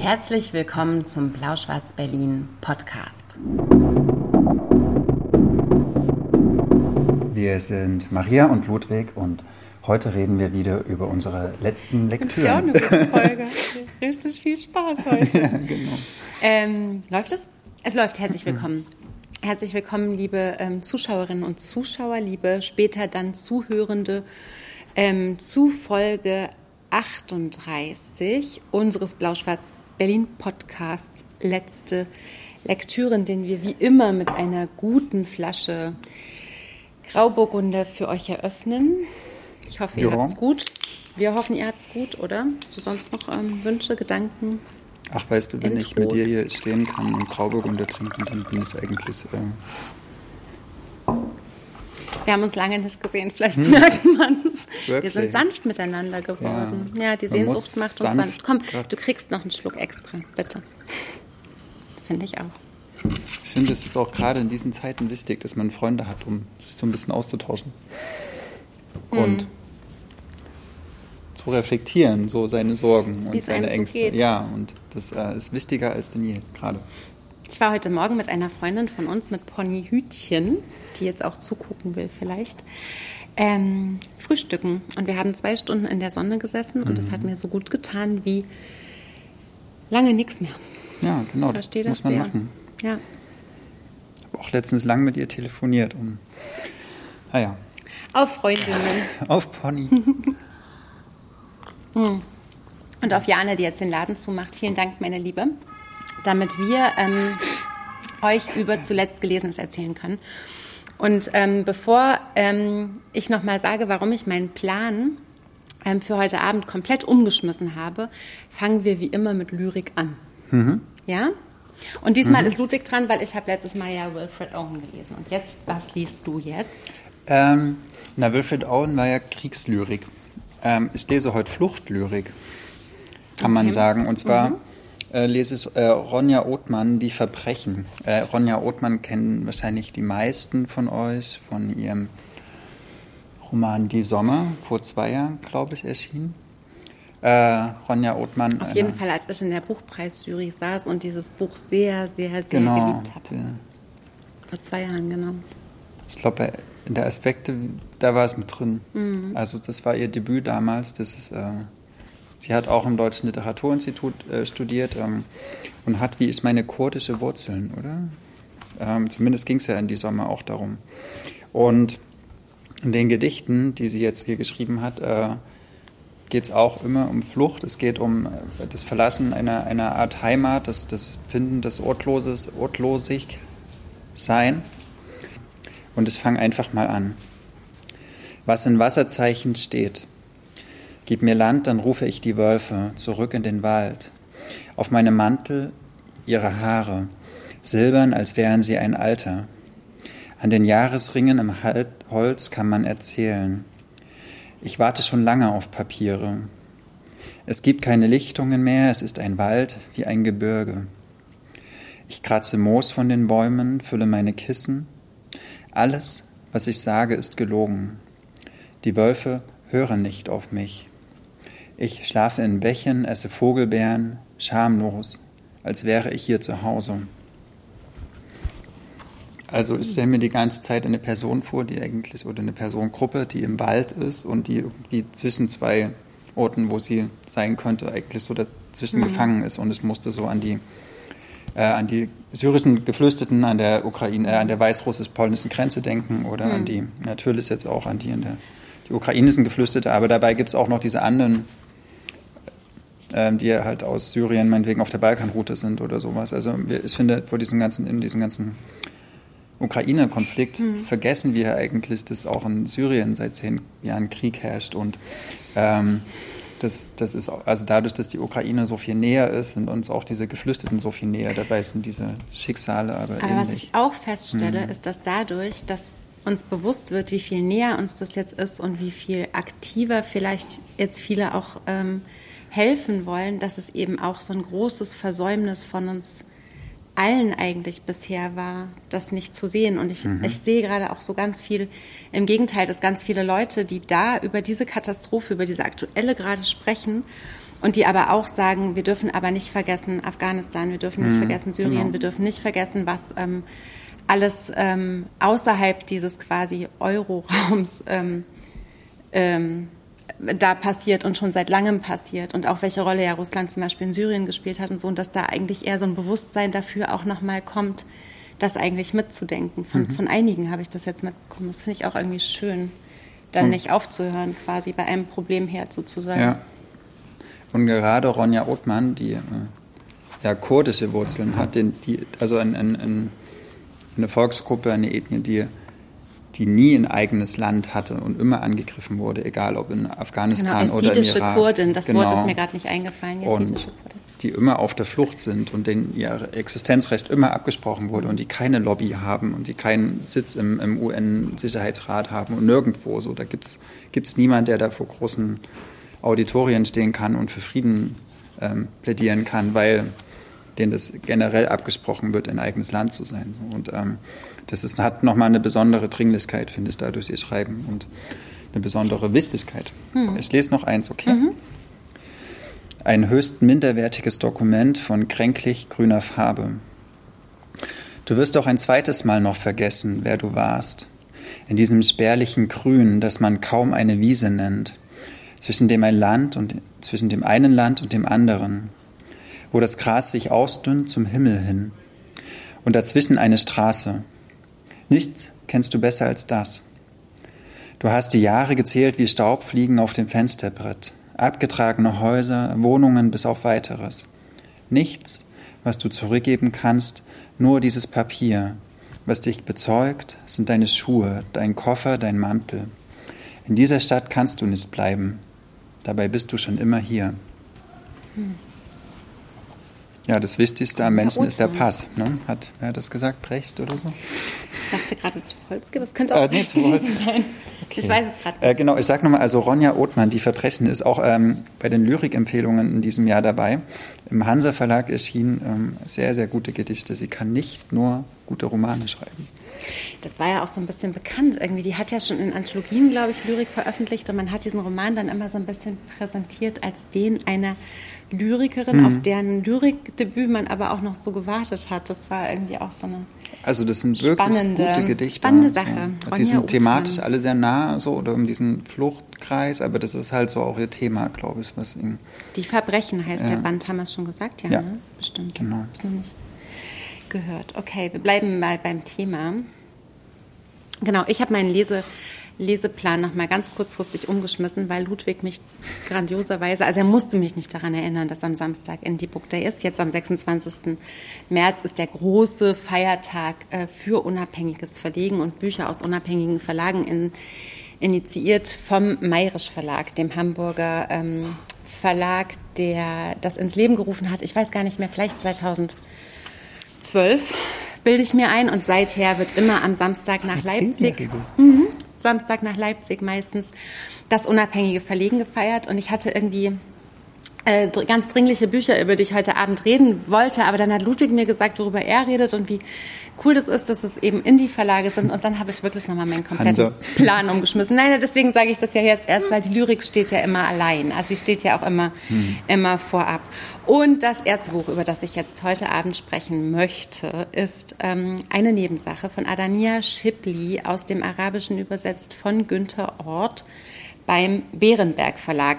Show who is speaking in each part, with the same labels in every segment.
Speaker 1: Herzlich willkommen zum Blau-Schwarz-Berlin Podcast.
Speaker 2: Wir sind Maria und Ludwig und heute reden wir wieder über unsere letzten Lektüren.
Speaker 1: Ja, eine gute Folge. Richtig viel Spaß heute. ja, genau. Ähm, läuft es? Es läuft. Herzlich willkommen. Herzlich willkommen, liebe ähm, Zuschauerinnen und Zuschauer, liebe später dann Zuhörende ähm, zu Folge 38 unseres Blau-Schwarz-Berlin Podcasts. Letzte Lektüren, den wir wie immer mit einer guten Flasche Grauburgunder für euch eröffnen. Ich hoffe, ihr habt es gut. Wir hoffen, ihr habt es gut, oder? Hast du sonst noch ähm, Wünsche, Gedanken?
Speaker 2: Ach, weißt du, wenn Intros. ich mit dir hier stehen kann und Grauburgunder trinken, dann bin ich eigentlich. Äh
Speaker 1: wir haben uns lange nicht gesehen, vielleicht hm. merkt man es. Wir sind sanft miteinander geworden. Ja, ja die Sehnsucht macht uns sanft. sanft. Komm, du kriegst noch einen Schluck extra, bitte. Finde ich auch.
Speaker 2: Ich finde, es ist auch gerade in diesen Zeiten wichtig, dass man Freunde hat, um sich so ein bisschen auszutauschen. Und hm zu reflektieren, so seine Sorgen und seine so Ängste. Geht. Ja, und das äh, ist wichtiger als denn je, gerade.
Speaker 1: Ich war heute Morgen mit einer Freundin von uns, mit Pony Hütchen, die jetzt auch zugucken will vielleicht, ähm, frühstücken. Und wir haben zwei Stunden in der Sonne gesessen und es mhm. hat mir so gut getan wie lange nichts mehr.
Speaker 2: Ja, genau, das, das muss man sehr. machen. Ja. Ich habe auch letztens lang mit ihr telefoniert, um, naja.
Speaker 1: Ah Auf Freundinnen.
Speaker 2: Auf Pony.
Speaker 1: Hm. Und auf Jane, die jetzt den Laden zumacht. Vielen Dank, meine Liebe. Damit wir ähm, euch über zuletzt Gelesenes erzählen können. Und ähm, bevor ähm, ich nochmal sage, warum ich meinen Plan ähm, für heute Abend komplett umgeschmissen habe, fangen wir wie immer mit Lyrik an. Mhm. Ja? Und diesmal mhm. ist Ludwig dran, weil ich habe letztes Mal ja Wilfred Owen gelesen. Und jetzt, was liest du jetzt?
Speaker 2: Ähm, na, Wilfred Owen war ja Kriegslyrik. Ähm, ich lese heute Fluchtlyrik, kann man sagen. Und zwar mhm. Äh, lese ich äh, Ronja Othmann, Die Verbrechen. Äh, Ronja Othmann kennen wahrscheinlich die meisten von euch von ihrem Roman Die Sommer, vor zwei Jahren, glaube ich, erschienen. Äh, Ronja Othmann.
Speaker 1: Auf jeden Fall, als ich in der Buchpreisjury saß und dieses Buch sehr, sehr, sehr genau, geliebt habe. Vor zwei Jahren, genau.
Speaker 2: Ich glaube, in der Aspekte, da war es mit drin. Mhm. Also das war ihr Debüt damals. Das ist, äh, sie hat auch im Deutschen Literaturinstitut äh, studiert ähm, und hat, wie ich meine, kurdische Wurzeln, oder? Ähm, zumindest ging es ja in die Sommer auch darum. Und in den Gedichten, die sie jetzt hier geschrieben hat, äh, geht es auch immer um Flucht. Es geht um äh, das Verlassen einer, einer Art Heimat, das, das Finden des Ortloses, Ortlosig sein. Und ich fange einfach mal an. Was in Wasserzeichen steht. Gib mir Land, dann rufe ich die Wölfe zurück in den Wald. Auf meinem Mantel ihre Haare, silbern, als wären sie ein Alter. An den Jahresringen im Holz kann man erzählen. Ich warte schon lange auf Papiere. Es gibt keine Lichtungen mehr, es ist ein Wald wie ein Gebirge. Ich kratze Moos von den Bäumen, fülle meine Kissen, alles, was ich sage, ist gelogen. Die Wölfe hören nicht auf mich. Ich schlafe in Bächen, esse Vogelbeeren, schamlos, als wäre ich hier zu Hause. Also ich stelle mir die ganze Zeit eine Person vor, die eigentlich, oder eine Personengruppe, die im Wald ist und die irgendwie zwischen zwei Orten, wo sie sein könnte, eigentlich so dazwischen mhm. gefangen ist. Und es musste so an die äh, an die syrischen Geflüchteten an der Ukraine, äh, an der weißrussisch-polnischen Grenze denken oder mhm. an die, natürlich jetzt auch an die, in der, die ukrainischen Geflüchtete, aber dabei gibt es auch noch diese anderen, die halt aus Syrien meinetwegen auf der Balkanroute sind oder sowas. Also ich finde, vor diesem ganzen, in diesem ganzen Ukraine-Konflikt mhm. vergessen wir eigentlich, dass auch in Syrien seit zehn Jahren Krieg herrscht und ähm, das, das ist also dadurch, dass die Ukraine so viel näher ist, sind uns auch diese Geflüchteten so viel näher. Dabei sind diese Schicksale aber, aber
Speaker 1: ähnlich. was ich auch feststelle, mhm. ist, dass dadurch, dass uns bewusst wird, wie viel näher uns das jetzt ist und wie viel aktiver vielleicht jetzt viele auch ähm, helfen wollen, dass es eben auch so ein großes Versäumnis von uns allen eigentlich bisher war, das nicht zu sehen. Und ich, mhm. ich sehe gerade auch so ganz viel, im Gegenteil, dass ganz viele Leute, die da über diese Katastrophe, über diese aktuelle gerade sprechen, und die aber auch sagen, wir dürfen aber nicht vergessen Afghanistan, wir dürfen nicht mhm, vergessen Syrien, genau. wir dürfen nicht vergessen, was ähm, alles ähm, außerhalb dieses quasi Euro-Raums ähm, ähm, da passiert und schon seit langem passiert und auch welche Rolle ja Russland zum Beispiel in Syrien gespielt hat und so und dass da eigentlich eher so ein Bewusstsein dafür auch nochmal kommt, das eigentlich mitzudenken. Von, mhm. von einigen habe ich das jetzt mitbekommen. Das finde ich auch irgendwie schön, dann und nicht aufzuhören, quasi bei einem Problemherd sozusagen.
Speaker 2: Ja. Und gerade Ronja Othmann, die äh, ja kurdische Wurzeln hat, den, die, also ein, ein, ein, eine Volksgruppe, eine Ethnie, die die nie ein eigenes Land hatte und immer angegriffen wurde, egal ob in Afghanistan genau, oder in Irak.
Speaker 1: Kurdin, das genau. Wort ist mir gerade nicht eingefallen.
Speaker 2: Und die immer auf der Flucht sind und denen ihr Existenzrecht immer abgesprochen wurde und die keine Lobby haben und die keinen Sitz im, im UN-Sicherheitsrat haben und nirgendwo so. Da gibt es niemanden, der da vor großen Auditorien stehen kann und für Frieden ähm, plädieren kann, weil denen das generell abgesprochen wird, ein eigenes Land zu sein. So. Und ähm, das ist, hat nochmal eine besondere Dringlichkeit, finde ich, dadurch ihr Schreiben und eine besondere Wichtigkeit. Hm. Ich lese noch eins, okay? Mhm. Ein höchst minderwertiges Dokument von kränklich grüner Farbe. Du wirst auch ein zweites Mal noch vergessen, wer du warst. In diesem spärlichen Grün, das man kaum eine Wiese nennt, zwischen dem ein Land und zwischen dem einen Land und dem anderen, wo das Gras sich ausdünnt zum Himmel hin und dazwischen eine Straße, Nichts kennst du besser als das. Du hast die Jahre gezählt wie Staubfliegen auf dem Fensterbrett, abgetragene Häuser, Wohnungen bis auf weiteres. Nichts, was du zurückgeben kannst, nur dieses Papier. Was dich bezeugt, sind deine Schuhe, dein Koffer, dein Mantel. In dieser Stadt kannst du nicht bleiben. Dabei bist du schon immer hier. Hm. Ja, das Wichtigste am Menschen ist der Pass. Ne? Hat, wer hat das gesagt? Brecht oder so?
Speaker 1: Ich dachte gerade Tucholsky, aber es könnte auch äh, nee, sein. Okay. Ich weiß es gerade
Speaker 2: nicht. Äh, genau, ich sage nochmal, also Ronja Othmann, die Verbrechen, ist auch ähm, bei den Lyrikempfehlungen in diesem Jahr dabei. Im Hansa Verlag erschienen ähm, sehr, sehr gute Gedichte. Sie kann nicht nur gute Romane schreiben.
Speaker 1: Das war ja auch so ein bisschen bekannt irgendwie. Die hat ja schon in Anthologien, glaube ich, Lyrik veröffentlicht und man hat diesen Roman dann immer so ein bisschen präsentiert als den einer Lyrikerin, mhm. auf deren Lyrikdebüt man aber auch noch so gewartet hat. Das war irgendwie auch so eine
Speaker 2: also das sind wirklich spannende, gute Gedichte.
Speaker 1: Spannende Sache.
Speaker 2: So. Die sind thematisch alle sehr nah so oder um diesen Fluchtkreis, aber das ist halt so auch ihr Thema, glaube ich, was ihn.
Speaker 1: Die Verbrechen heißt ja. der Band, haben wir es schon gesagt, ja,
Speaker 2: ja.
Speaker 1: Ne? bestimmt.
Speaker 2: Genau.
Speaker 1: Hab's noch nicht gehört. Okay, wir bleiben mal beim Thema. Genau, ich habe meinen Lese Leseplan noch mal ganz kurzfristig umgeschmissen, weil Ludwig mich grandioserweise, also er musste mich nicht daran erinnern, dass am Samstag Indie Book Day ist. Jetzt am 26. März ist der große Feiertag äh, für unabhängiges Verlegen und Bücher aus unabhängigen Verlagen in, initiiert vom Mayrisch Verlag, dem Hamburger ähm, Verlag, der das ins Leben gerufen hat. Ich weiß gar nicht mehr, vielleicht 2012 bilde ich mir ein. Und seither wird immer am Samstag nach Leipzig. Mhm. Samstag nach Leipzig meistens das unabhängige Verlegen gefeiert und ich hatte irgendwie äh, ganz dringliche Bücher, über die ich heute Abend reden wollte, aber dann hat Ludwig mir gesagt, worüber er redet und wie cool das ist, dass es eben Indie-Verlage sind und dann habe ich wirklich nochmal meinen kompletten Hansa. Plan umgeschmissen. Nein, deswegen sage ich das ja jetzt erst, weil die Lyrik steht ja immer allein, also sie steht ja auch immer, hm. immer vorab. Und das erste Buch, über das ich jetzt heute Abend sprechen möchte, ist ähm, eine Nebensache von Adania Schipli aus dem Arabischen übersetzt von Günther Ort beim Bärenberg Verlag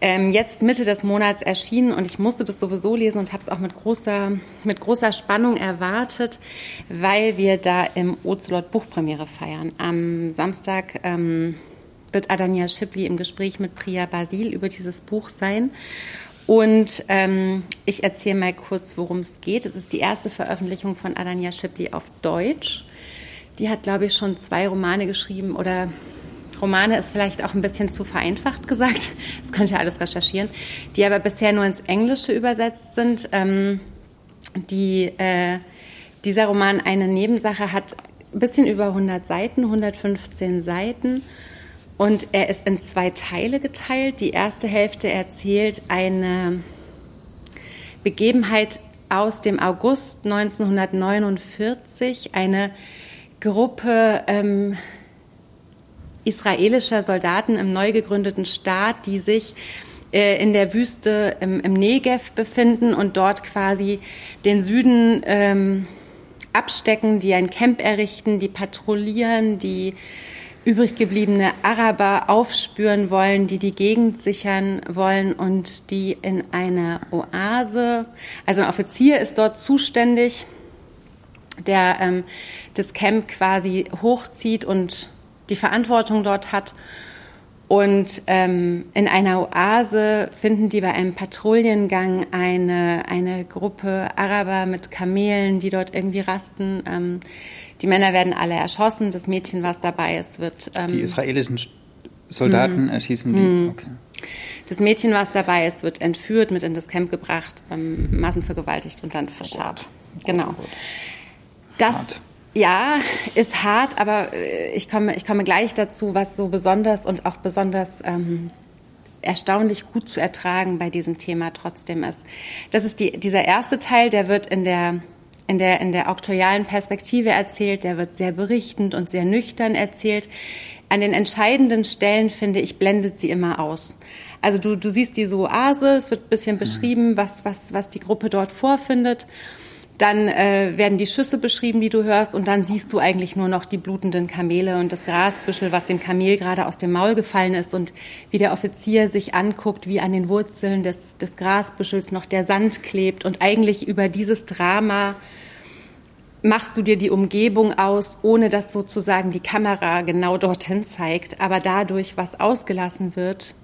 Speaker 1: ähm, jetzt Mitte des Monats erschienen und ich musste das sowieso lesen und habe es auch mit großer, mit großer Spannung erwartet, weil wir da im Ocelot Buchpremiere feiern. Am Samstag ähm, wird Adania Schipli im Gespräch mit Priya Basil über dieses Buch sein. Und ähm, ich erzähle mal kurz, worum es geht. Es ist die erste Veröffentlichung von Adania Schipli auf Deutsch. Die hat, glaube ich, schon zwei Romane geschrieben oder Romane ist vielleicht auch ein bisschen zu vereinfacht gesagt. Das könnt ihr alles recherchieren. Die aber bisher nur ins Englische übersetzt sind. Ähm, die, äh, dieser Roman Eine Nebensache hat ein bisschen über 100 Seiten, 115 Seiten. Und er ist in zwei Teile geteilt. Die erste Hälfte erzählt eine Begebenheit aus dem August 1949. Eine Gruppe ähm, israelischer Soldaten im neu gegründeten Staat, die sich äh, in der Wüste im, im Negev befinden und dort quasi den Süden ähm, abstecken, die ein Camp errichten, die patrouillieren, die übrig gebliebene Araber aufspüren wollen, die die Gegend sichern wollen und die in eine Oase, also ein Offizier ist dort zuständig, der ähm, das Camp quasi hochzieht und die Verantwortung dort hat. Und ähm, in einer Oase finden die bei einem Patrouillengang eine, eine Gruppe Araber mit Kamelen, die dort irgendwie rasten. Ähm, die Männer werden alle erschossen, das Mädchen, was dabei ist, wird.
Speaker 2: Ähm, die israelischen Soldaten mh. erschießen die. Mh. Okay.
Speaker 1: Das Mädchen, was dabei ist, wird entführt, mit in das Camp gebracht, ähm, massenvergewaltigt und dann oh verscharrt. Oh genau. Oh das hart. ja ist hart, aber äh, ich komme, ich komme gleich dazu, was so besonders und auch besonders ähm, erstaunlich gut zu ertragen bei diesem Thema trotzdem ist. Das ist die, dieser erste Teil, der wird in der in der, in der auktorialen Perspektive erzählt, der wird sehr berichtend und sehr nüchtern erzählt. An den entscheidenden Stellen, finde ich, blendet sie immer aus. Also du, du siehst diese Oase, es wird ein bisschen mhm. beschrieben, was, was, was die Gruppe dort vorfindet. Dann äh, werden die Schüsse beschrieben, die du hörst, und dann siehst du eigentlich nur noch die blutenden Kamele und das Grasbüschel, was dem Kamel gerade aus dem Maul gefallen ist und wie der Offizier sich anguckt, wie an den Wurzeln des, des Grasbüschels noch der Sand klebt und eigentlich über dieses Drama machst du dir die Umgebung aus, ohne dass sozusagen die Kamera genau dorthin zeigt. Aber dadurch, was ausgelassen wird,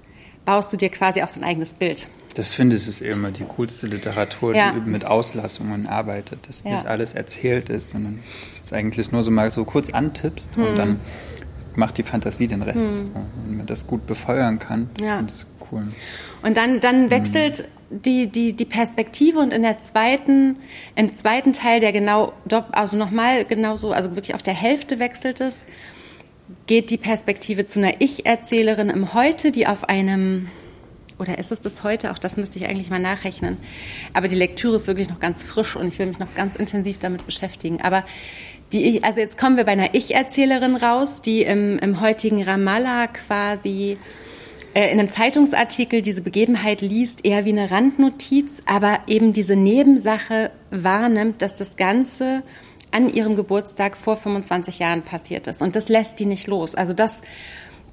Speaker 1: baust du dir quasi auch so ein eigenes Bild.
Speaker 2: Das finde ich ist immer die coolste Literatur, ja. die mit Auslassungen arbeitet, dass ja. nicht alles erzählt ist, sondern dass es eigentlich nur so mal so kurz antippst hm. und dann macht die Fantasie den Rest. Hm. So, wenn man das gut befeuern kann, das ja. finde ich cool.
Speaker 1: Und dann, dann wechselt hm die, die, die Perspektive und in der zweiten, im zweiten Teil, der genau, also nochmal genauso, also wirklich auf der Hälfte wechselt es, geht die Perspektive zu einer Ich-Erzählerin im Heute, die auf einem, oder ist es das heute? Auch das müsste ich eigentlich mal nachrechnen. Aber die Lektüre ist wirklich noch ganz frisch und ich will mich noch ganz intensiv damit beschäftigen. Aber die also jetzt kommen wir bei einer Ich-Erzählerin raus, die im, im heutigen Ramallah quasi äh, in einem Zeitungsartikel diese Begebenheit liest, eher wie eine Randnotiz, aber eben diese Nebensache wahrnimmt, dass das Ganze an ihrem Geburtstag vor 25 Jahren passiert ist. Und das lässt die nicht los. Also das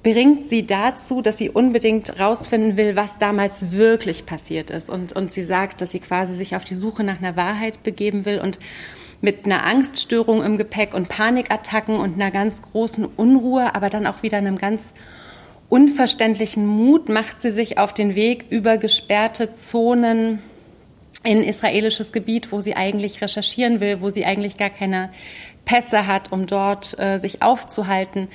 Speaker 1: bringt sie dazu, dass sie unbedingt rausfinden will, was damals wirklich passiert ist. Und, und sie sagt, dass sie quasi sich auf die Suche nach einer Wahrheit begeben will und mit einer Angststörung im Gepäck und Panikattacken und einer ganz großen Unruhe, aber dann auch wieder einem ganz unverständlichen Mut macht sie sich auf den Weg über gesperrte Zonen in israelisches Gebiet, wo sie eigentlich recherchieren will, wo sie eigentlich gar keine Pässe hat, um dort äh, sich aufzuhalten.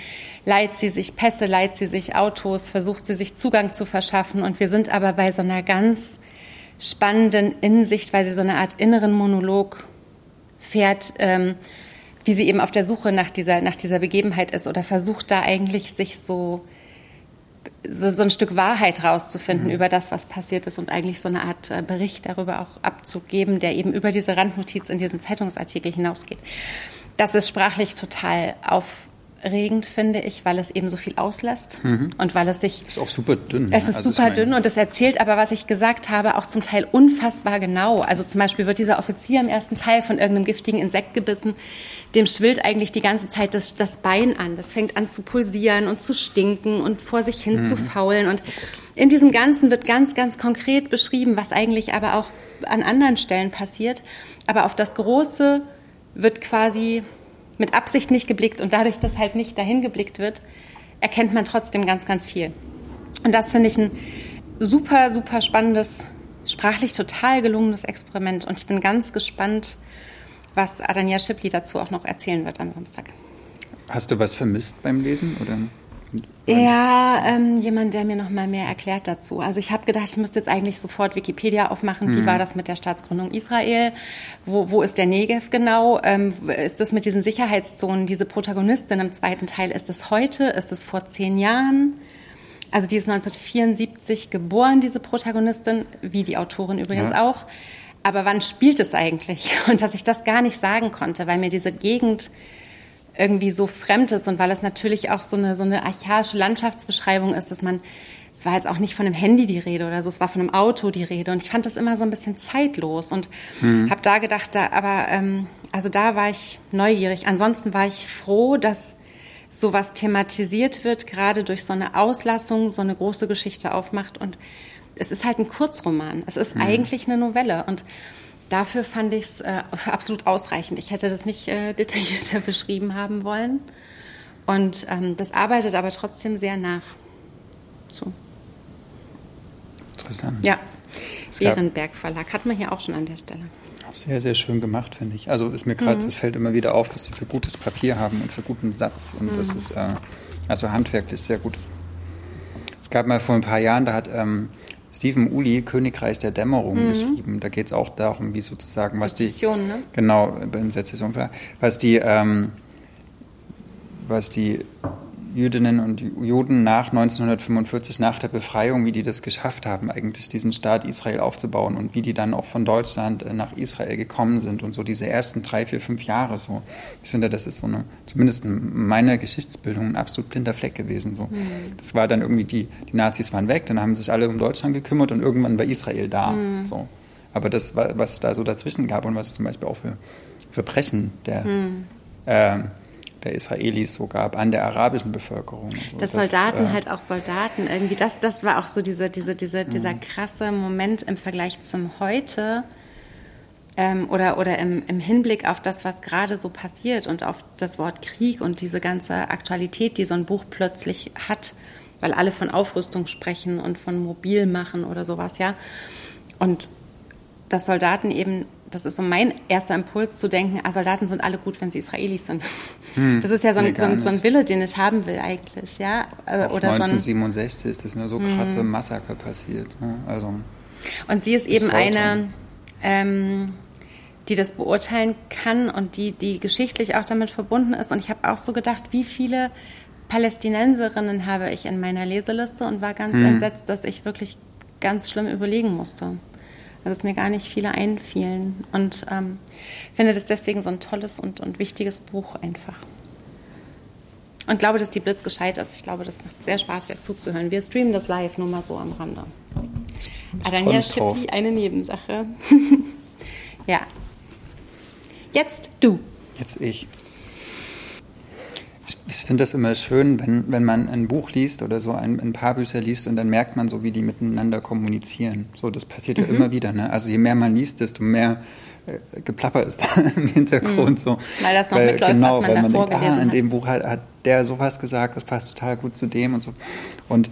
Speaker 1: Leiht sie sich Pässe, leiht sie sich Autos, versucht sie sich Zugang zu verschaffen. Und wir sind aber bei so einer ganz spannenden Insicht, weil sie so eine Art inneren Monolog fährt, ähm, wie sie eben auf der Suche nach dieser, nach dieser Begebenheit ist oder versucht da eigentlich sich so so, so ein Stück Wahrheit rauszufinden mhm. über das, was passiert ist und eigentlich so eine Art äh, Bericht darüber auch abzugeben, der eben über diese Randnotiz in diesen Zeitungsartikel hinausgeht. Das ist sprachlich total auf, regend, finde ich, weil es eben so viel auslässt mhm. und weil es sich.
Speaker 2: Ist auch super dünn.
Speaker 1: Es ist also super dünn und es erzählt aber, was ich gesagt habe, auch zum Teil unfassbar genau. Also zum Beispiel wird dieser Offizier im ersten Teil von irgendeinem giftigen Insekt gebissen. Dem schwillt eigentlich die ganze Zeit das, das Bein an. Das fängt an zu pulsieren und zu stinken und vor sich hin mhm. zu faulen. Und in diesem Ganzen wird ganz, ganz konkret beschrieben, was eigentlich aber auch an anderen Stellen passiert. Aber auf das Große wird quasi mit Absicht nicht geblickt und dadurch, dass halt nicht dahin geblickt wird, erkennt man trotzdem ganz, ganz viel. Und das finde ich ein super, super spannendes, sprachlich total gelungenes Experiment. Und ich bin ganz gespannt, was Adania Shipley dazu auch noch erzählen wird am Samstag.
Speaker 2: Hast du was vermisst beim Lesen oder?
Speaker 1: Ja, ähm, jemand, der mir noch mal mehr erklärt dazu. Also ich habe gedacht, ich müsste jetzt eigentlich sofort Wikipedia aufmachen. Wie mhm. war das mit der Staatsgründung Israel? Wo, wo ist der Negev genau? Ähm, ist das mit diesen Sicherheitszonen? Diese Protagonistin im zweiten Teil, ist das heute? Ist es vor zehn Jahren? Also die ist 1974 geboren, diese Protagonistin, wie die Autorin übrigens ja. auch. Aber wann spielt es eigentlich? Und dass ich das gar nicht sagen konnte, weil mir diese Gegend irgendwie so fremd ist und weil es natürlich auch so eine, so eine archaische Landschaftsbeschreibung ist, dass man es war jetzt auch nicht von einem Handy die Rede oder so, es war von einem Auto die Rede. Und ich fand das immer so ein bisschen zeitlos und mhm. habe da gedacht, da, aber ähm, also da war ich neugierig. Ansonsten war ich froh, dass sowas thematisiert wird, gerade durch so eine Auslassung, so eine große Geschichte aufmacht. Und es ist halt ein Kurzroman. Es ist mhm. eigentlich eine Novelle. Und dafür fand ich es äh, absolut ausreichend. Ich hätte das nicht äh, detaillierter beschrieben haben wollen. Und ähm, das arbeitet aber trotzdem sehr nach. So.
Speaker 2: Interessant.
Speaker 1: Ja, Ehrenberg Verlag hat man hier auch schon an der Stelle.
Speaker 2: Sehr, sehr schön gemacht, finde ich. Also ist mir gerade, es mhm. fällt immer wieder auf, was sie für gutes Papier haben und für guten Satz. Und mhm. das ist äh, also handwerklich sehr gut. Es gab mal vor ein paar Jahren, da hat ähm, Stephen Uli Königreich der Dämmerung mhm. geschrieben. Da geht es auch darum, wie sozusagen, was Sezession, die. Ne? Genau, beim Sezession, was die, ähm, was die Jüdinnen und Juden nach 1945, nach der Befreiung, wie die das geschafft haben, eigentlich diesen Staat Israel aufzubauen und wie die dann auch von Deutschland äh, nach Israel gekommen sind und so diese ersten drei, vier, fünf Jahre so. Ich finde, das ist so eine, zumindest in meiner Geschichtsbildung, ein absolut blinder Fleck gewesen. So. Mhm. Das war dann irgendwie, die, die Nazis waren weg, dann haben sich alle um Deutschland gekümmert und irgendwann war Israel da. Mhm. So. Aber das, was es da so dazwischen gab und was es zum Beispiel auch für Verbrechen der mhm. äh, der Israelis so gab an der arabischen Bevölkerung.
Speaker 1: So. Dass das, Soldaten äh, halt auch Soldaten irgendwie, das, das war auch so diese, diese, diese, dieser mhm. krasse Moment im Vergleich zum Heute ähm, oder, oder im, im Hinblick auf das, was gerade so passiert und auf das Wort Krieg und diese ganze Aktualität, die so ein Buch plötzlich hat, weil alle von Aufrüstung sprechen und von Mobilmachen oder sowas, ja. Und dass Soldaten eben das ist so mein erster Impuls zu denken, ah, Soldaten sind alle gut, wenn sie Israelis sind. Hm, das ist ja so ein, so, ein, so ein, Wille, den ich haben will eigentlich, ja.
Speaker 2: Auch oder 1967, so das sind ja so krasse hm. Massaker passiert. Ne? Also,
Speaker 1: und sie ist eben eine, ähm, die das beurteilen kann und die, die geschichtlich auch damit verbunden ist. Und ich habe auch so gedacht, wie viele Palästinenserinnen habe ich in meiner Leseliste und war ganz hm. entsetzt, dass ich wirklich ganz schlimm überlegen musste. Also es mir gar nicht viele einfielen. Und ähm, finde das deswegen so ein tolles und, und wichtiges Buch einfach. Und glaube, dass die Blitz gescheit ist. Ich glaube, das macht sehr Spaß, dir zuzuhören. Wir streamen das live, nur mal so am Rande. Adania Schippi, eine Nebensache. ja. Jetzt du.
Speaker 2: Jetzt ich ich finde das immer schön, wenn, wenn man ein Buch liest oder so ein, ein, paar Bücher liest und dann merkt man so, wie die miteinander kommunizieren. So, das passiert mhm. ja immer wieder. Ne? Also je mehr man liest, desto mehr äh, Geplapper ist da im Hintergrund. Mhm. So.
Speaker 1: Weil das noch weil, mitläuft, genau, was man weil man
Speaker 2: denkt, ah, in dem Buch hat, hat der sowas gesagt, das passt total gut zu dem und so. Und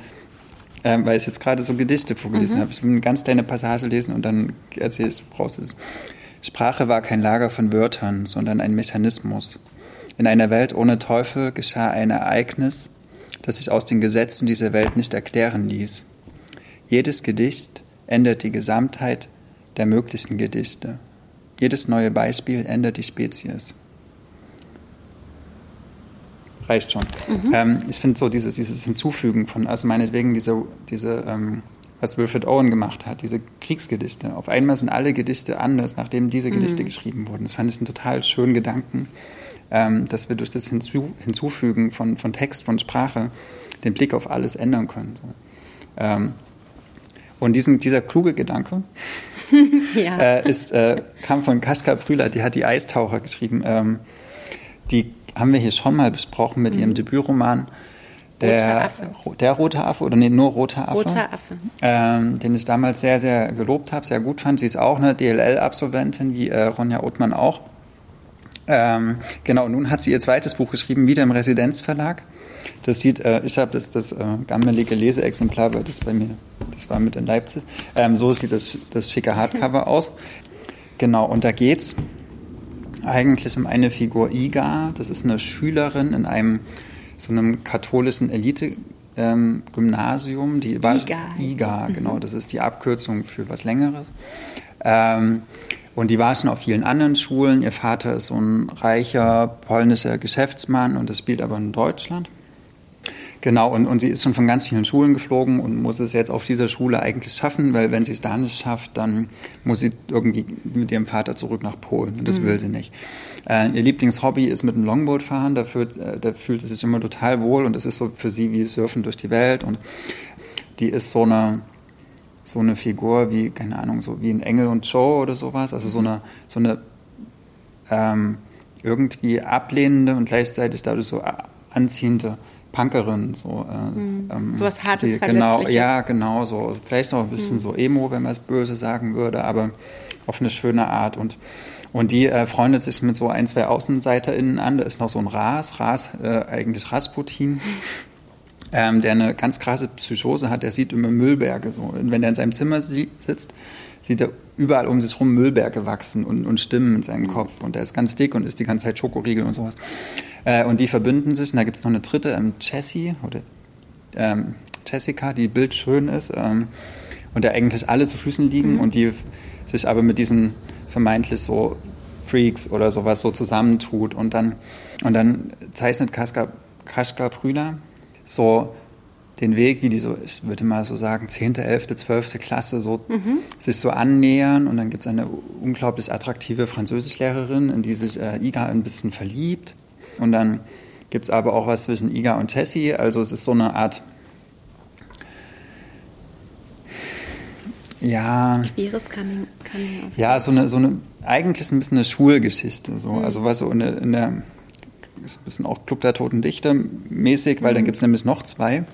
Speaker 2: ähm, weil ich jetzt gerade so Gedichte vorgelesen mhm. habe. Ich will eine ganz kleine Passage lesen und dann erzähle ich, brauchst es. Sprache war kein Lager von Wörtern, sondern ein Mechanismus. In einer Welt ohne Teufel geschah ein Ereignis, das sich aus den Gesetzen dieser Welt nicht erklären ließ. Jedes Gedicht ändert die Gesamtheit der möglichen Gedichte. Jedes neue Beispiel ändert die Spezies. Reicht schon. Mhm. Ähm, ich finde so dieses, dieses Hinzufügen von, also meinetwegen diese, diese ähm, was Wilfred Owen gemacht hat, diese Kriegsgedichte. Auf einmal sind alle Gedichte anders, nachdem diese Gedichte mhm. geschrieben wurden. Das fand ich einen total schönen Gedanken dass wir durch das Hinzu Hinzufügen von, von Text, von Sprache den Blick auf alles ändern können. Ähm, und diesen, dieser kluge Gedanke ja. äh, ist, äh, kam von Kaschka Prüler, die hat die Eistaucher geschrieben. Ähm, die haben wir hier schon mal besprochen mit mhm. ihrem Debütroman. Der, der rote Affe oder nee, nur roter Affe.
Speaker 1: Roter Affe.
Speaker 2: Ähm, den ich damals sehr, sehr gelobt habe, sehr gut fand. Sie ist auch eine DLL-Absolventin, wie äh, Ronja Othmann auch. Ähm, genau, nun hat sie ihr zweites Buch geschrieben, wieder im Residenzverlag. Das sieht, äh, ich habe das, das äh, gammelige Leseexemplar, weil das bei mir, das war mit in Leipzig. Ähm, so sieht das, das schicke Hardcover aus. Genau, und da geht's eigentlich um eine Figur Iga. Das ist eine Schülerin in einem so einem katholischen Elite ähm, Gymnasium, die war IGA, IGA genau, mhm. das ist die Abkürzung für was Längeres. Ähm, und die war schon auf vielen anderen Schulen. Ihr Vater ist so ein reicher polnischer Geschäftsmann und das spielt aber in Deutschland. Genau, und, und sie ist schon von ganz vielen Schulen geflogen und muss es jetzt auf dieser Schule eigentlich schaffen, weil wenn sie es da nicht schafft, dann muss sie irgendwie mit ihrem Vater zurück nach Polen und das mhm. will sie nicht. Äh, ihr Lieblingshobby ist mit dem Longboard fahren, da, fühlt, äh, da fühlt sie sich immer total wohl und das ist so für sie wie Surfen durch die Welt und die ist so eine, so eine Figur wie, keine Ahnung, so wie ein Engel und Joe oder sowas. Also so eine, so eine ähm, irgendwie ablehnende und gleichzeitig dadurch so anziehende Punkerin. So, äh,
Speaker 1: mhm. ähm, so was Hartes, die,
Speaker 2: Genau, ja, genau. So, vielleicht noch ein bisschen mhm. so Emo, wenn man es böse sagen würde, aber auf eine schöne Art. Und, und die äh, freundet sich mit so ein, zwei AußenseiterInnen an. Da ist noch so ein Ras, Ras, äh, eigentlich Rasputin. Mhm. Ähm, der eine ganz krasse Psychose hat, der sieht immer Müllberge so. Und wenn er in seinem Zimmer sitzt, sieht er überall um sich herum Müllberge wachsen und, und Stimmen in seinem Kopf. Und der ist ganz dick und isst die ganze Zeit Schokoriegel und sowas. Äh, und die verbünden sich. Und da gibt es noch eine dritte, ähm, Jessie oder ähm, Jessica, die bildschön ist ähm, und der eigentlich alle zu Füßen liegen mhm. und die sich aber mit diesen vermeintlich so Freaks oder sowas so zusammentut. Und dann, und dann zeichnet Kaska, Kaschka Prüler so den Weg, wie die so, ich würde mal so sagen, 10., 11., 12. Klasse so mhm. sich so annähern. Und dann gibt es eine unglaublich attraktive Französischlehrerin, in die sich äh, Iga ein bisschen verliebt. Und dann gibt es aber auch was zwischen Iga und Tessie. Also es ist so eine Art, ja.
Speaker 1: Schweres Coming,
Speaker 2: coming Ja, so eine, so eine, eigentlich ein bisschen eine Schulgeschichte. So. Mhm. Also was so in der, in der, ist ein bisschen auch Club der Toten Dichter mäßig, weil mhm. dann gibt es nämlich noch zwei.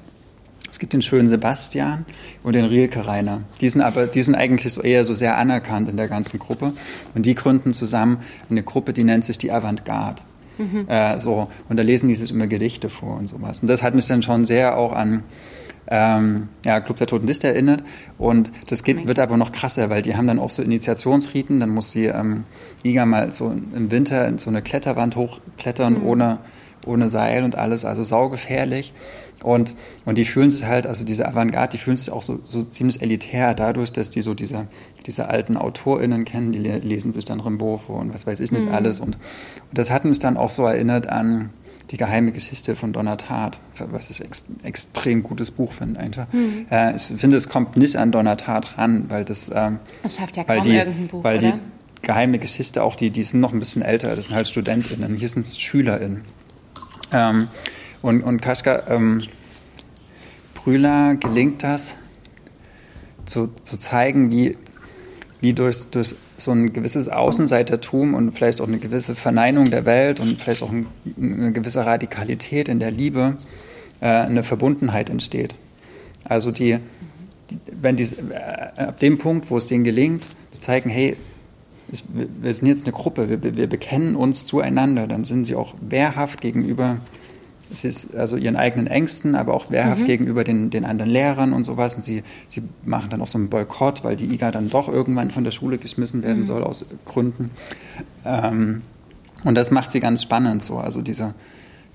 Speaker 2: Es gibt den schönen Sebastian und den Rielke Rainer. Die sind aber, die sind eigentlich so eher so sehr anerkannt in der ganzen Gruppe. Und die gründen zusammen eine Gruppe, die nennt sich die Avantgarde. Mhm. Äh, so. Und da lesen die sich immer Gedichte vor und sowas. Und das hat mich dann schon sehr auch an ähm, ja, Club der Toten Dichter erinnert. Und das geht, wird aber noch krasser, weil die haben dann auch so Initiationsriten. Dann muss die ähm, Iga mal so im Winter in so eine Kletterwand hochklettern mhm. ohne ohne Seil und alles, also saugefährlich. Und, und die fühlen sich halt, also diese Avantgarde, die fühlen sich auch so, so ziemlich elitär dadurch, dass die so diese, diese alten AutorInnen kennen, die lesen sich dann Rimbaud und was weiß ich nicht mhm. alles. Und, und das hat mich dann auch so erinnert an die geheime Geschichte von Donat was ich ex extrem gutes Buch finde einfach. Mhm. Äh, ich finde, es kommt nicht an Donat ran, weil das, ähm,
Speaker 1: das schafft ja
Speaker 2: kaum
Speaker 1: die, irgendein Buch,
Speaker 2: weil
Speaker 1: oder?
Speaker 2: die geheime Geschichte auch die, die sind noch ein bisschen älter, das sind halt StudentInnen, hier sind es SchülerInnen. Ähm, und, und Kaschka ähm, Brühler gelingt das, zu, zu zeigen, wie, wie durch, durch so ein gewisses Außenseitertum und vielleicht auch eine gewisse Verneinung der Welt und vielleicht auch ein, eine gewisse Radikalität in der Liebe äh, eine Verbundenheit entsteht. Also die, die wenn die, äh, ab dem Punkt, wo es denen gelingt, zu zeigen, hey, wir sind jetzt eine Gruppe, wir, wir bekennen uns zueinander, dann sind sie auch wehrhaft gegenüber sie ist also ihren eigenen Ängsten, aber auch wehrhaft mhm. gegenüber den, den anderen Lehrern und sowas. Und sie, sie machen dann auch so einen Boykott, weil die IGA dann doch irgendwann von der Schule geschmissen werden mhm. soll aus Gründen. Ähm, und das macht sie ganz spannend so, also diese,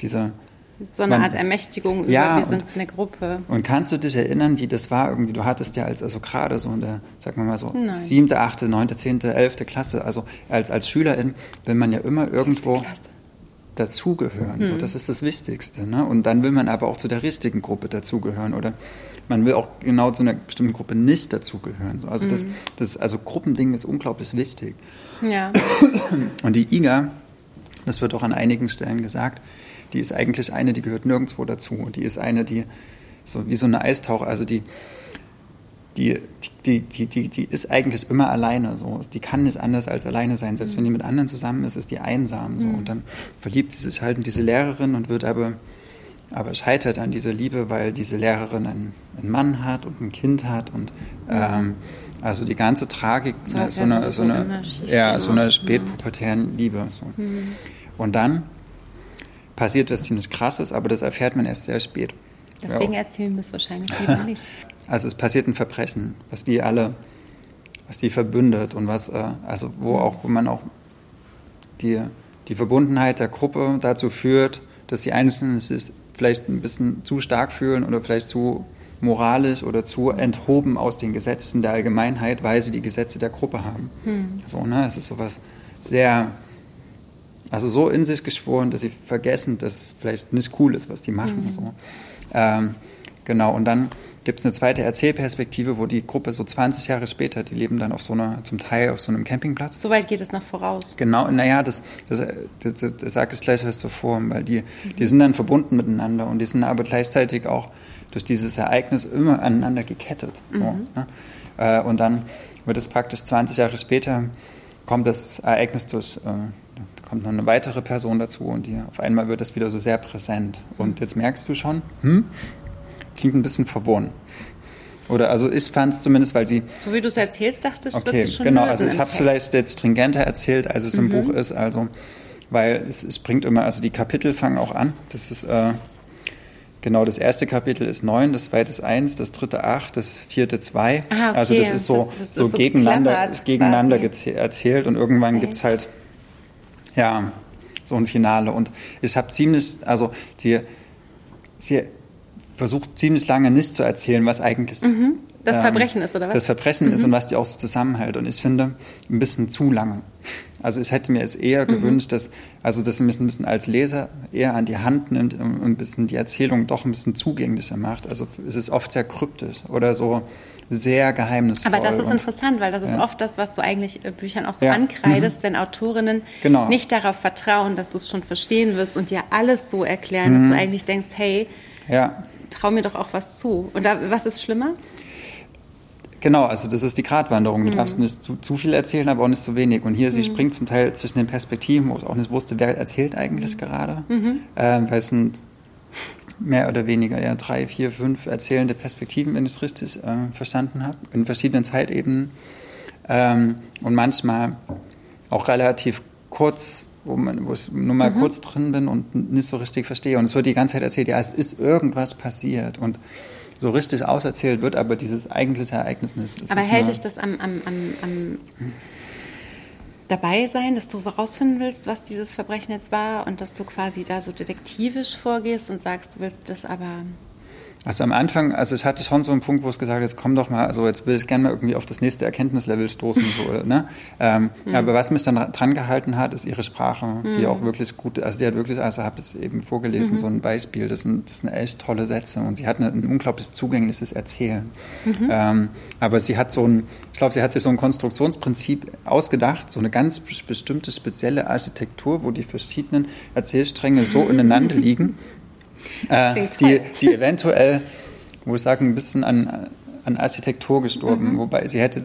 Speaker 2: diese
Speaker 1: so eine man, Art Ermächtigung über,
Speaker 2: ja,
Speaker 1: wir sind und, eine Gruppe.
Speaker 2: Und kannst du dich erinnern, wie das war irgendwie, du hattest ja als, also gerade so in der, sagen wir mal so, siebte, achte, neunte, zehnte, elfte Klasse, also als, als Schülerin will man ja immer irgendwo dazugehören. Hm. So, das ist das Wichtigste. Ne? Und dann will man aber auch zu der richtigen Gruppe dazugehören oder man will auch genau zu einer bestimmten Gruppe nicht dazugehören. So, also hm. das, das, also Gruppending ist unglaublich wichtig.
Speaker 1: Ja.
Speaker 2: Und die IGA, das wird auch an einigen Stellen gesagt, die ist eigentlich eine, die gehört nirgendwo dazu. Die ist eine, die so wie so eine Eistaucher, also die, die, die, die, die, die ist eigentlich immer alleine. So. Die kann nicht anders als alleine sein. Selbst wenn die mit anderen zusammen ist, ist die einsam. So. Und dann verliebt sie sich halt in diese Lehrerin und wird aber, aber scheitert an dieser Liebe, weil diese Lehrerin einen, einen Mann hat und ein Kind hat. Und ähm, also die ganze Tragik, so, ne, so, eine, so, eine, ja, so eine spätpubertären Liebe. So. Mhm. Und dann passiert was ziemlich krasses, aber das erfährt man erst sehr spät.
Speaker 1: Deswegen ja. erzählen wir es wahrscheinlich lieber nicht.
Speaker 2: Also es passiert ein Verbrechen, was die alle, was die verbündet und was, äh, also wo auch, wo man auch die, die Verbundenheit der Gruppe dazu führt, dass die Einzelnen sich vielleicht ein bisschen zu stark fühlen oder vielleicht zu moralisch oder zu enthoben aus den Gesetzen der Allgemeinheit, weil sie die Gesetze der Gruppe haben. Hm. So, ne? Es ist sowas sehr, also so in sich geschworen, dass sie vergessen, dass es vielleicht nicht cool ist, was die machen. Hm. So. Ähm, genau, und dann gibt es eine zweite Erzählperspektive, wo die Gruppe so 20 Jahre später, die leben dann auf so einer, zum Teil auf so einem Campingplatz.
Speaker 1: So weit geht es noch voraus.
Speaker 2: Genau, naja, das, das, das, das, das sagt es gleich was zuvor, weil die, die sind dann verbunden miteinander und die sind aber gleichzeitig auch durch dieses Ereignis immer aneinander gekettet. So, mhm. ne? Äh, und dann wird es praktisch 20 Jahre später, kommt das Ereignis durch, äh, kommt noch eine weitere Person dazu und die, auf einmal wird es wieder so sehr präsent. Und jetzt merkst du schon, hm, klingt ein bisschen verworren. Oder also ich fand es zumindest, weil sie.
Speaker 1: So wie du es erzählst, dachtest du,
Speaker 2: okay,
Speaker 1: schon
Speaker 2: Genau, also ich habe es vielleicht jetzt stringenter erzählt, als es mhm. im Buch ist. Also, weil es, es bringt immer, also die Kapitel fangen auch an. Das ist äh, genau das erste Kapitel ist neun, das zweite ist eins, das dritte acht, das vierte zwei.
Speaker 1: Ah, okay.
Speaker 2: Also das ist so, das, das so, ist so gegeneinander, ist gegeneinander erzählt und irgendwann okay. gibt es halt ja so ein Finale. Und ich habe ziemlich, also die, sie versucht ziemlich lange nicht zu erzählen, was eigentlich
Speaker 1: mhm. das ähm, Verbrechen ist, oder was?
Speaker 2: Das Verbrechen mhm. ist und was die auch so zusammenhält. Und ich finde, ein bisschen zu lange. Also ich hätte mir es eher mhm. gewünscht, dass, also dass man es ein bisschen als Leser eher an die Hand nimmt und ein bisschen die Erzählung doch ein bisschen zugänglicher macht. Also es ist oft sehr kryptisch oder so sehr geheimnisvoll.
Speaker 1: Aber das ist interessant, weil das ist ja. oft das, was du eigentlich äh, Büchern auch so ja. ankreidest, mhm. wenn Autorinnen genau. nicht darauf vertrauen, dass du es schon verstehen wirst und dir alles so erklären, mhm. dass du mhm. eigentlich denkst, hey, ja trau mir doch auch was zu. Und da, was ist schlimmer?
Speaker 2: Genau, also das ist die Gratwanderung. Du mhm. darfst nicht zu, zu, viel erzählen, aber auch nicht zu wenig. Und hier, mhm. sie springt zum Teil zwischen den Perspektiven, wo ich auch nicht wusste, wer erzählt eigentlich mhm. gerade. Mhm. Ähm, weil es sind mehr oder weniger ja, drei, vier, fünf erzählende Perspektiven, wenn ich es richtig äh, verstanden habe, in verschiedenen Zeitebenen. Ähm, und manchmal auch relativ kurz wo, man, wo ich nur mal mhm. kurz drin bin und nicht so richtig verstehe. Und es wird die ganze Zeit erzählt, ja, es ist irgendwas passiert. Und so richtig auserzählt wird aber dieses eigentliche Ereignis nicht.
Speaker 1: Es aber hält dich das am, am, am, am dabei sein, dass du herausfinden willst, was dieses Verbrechen jetzt war und dass du quasi da so detektivisch vorgehst und sagst, du willst das aber
Speaker 2: also am Anfang, also ich hatte schon so einen Punkt, wo es gesagt hat, jetzt komm doch mal, also jetzt will ich gerne mal irgendwie auf das nächste Erkenntnislevel stoßen. So, ne? Ähm, mhm. Aber was mich dann dran gehalten hat, ist ihre Sprache, mhm. die auch wirklich gut, also die hat wirklich, also habe es eben vorgelesen, mhm. so ein Beispiel, das sind, das sind echt tolle Sätze und sie hat eine, ein unglaublich zugängliches Erzählen. Mhm. Ähm, aber sie hat so ein, ich glaube, sie hat sich so ein Konstruktionsprinzip ausgedacht, so eine ganz bestimmte spezielle Architektur, wo die verschiedenen Erzählstränge so ineinander liegen äh, die, die eventuell, wo ich sage, ein bisschen an, an Architektur gestorben, mhm. wobei sie hätte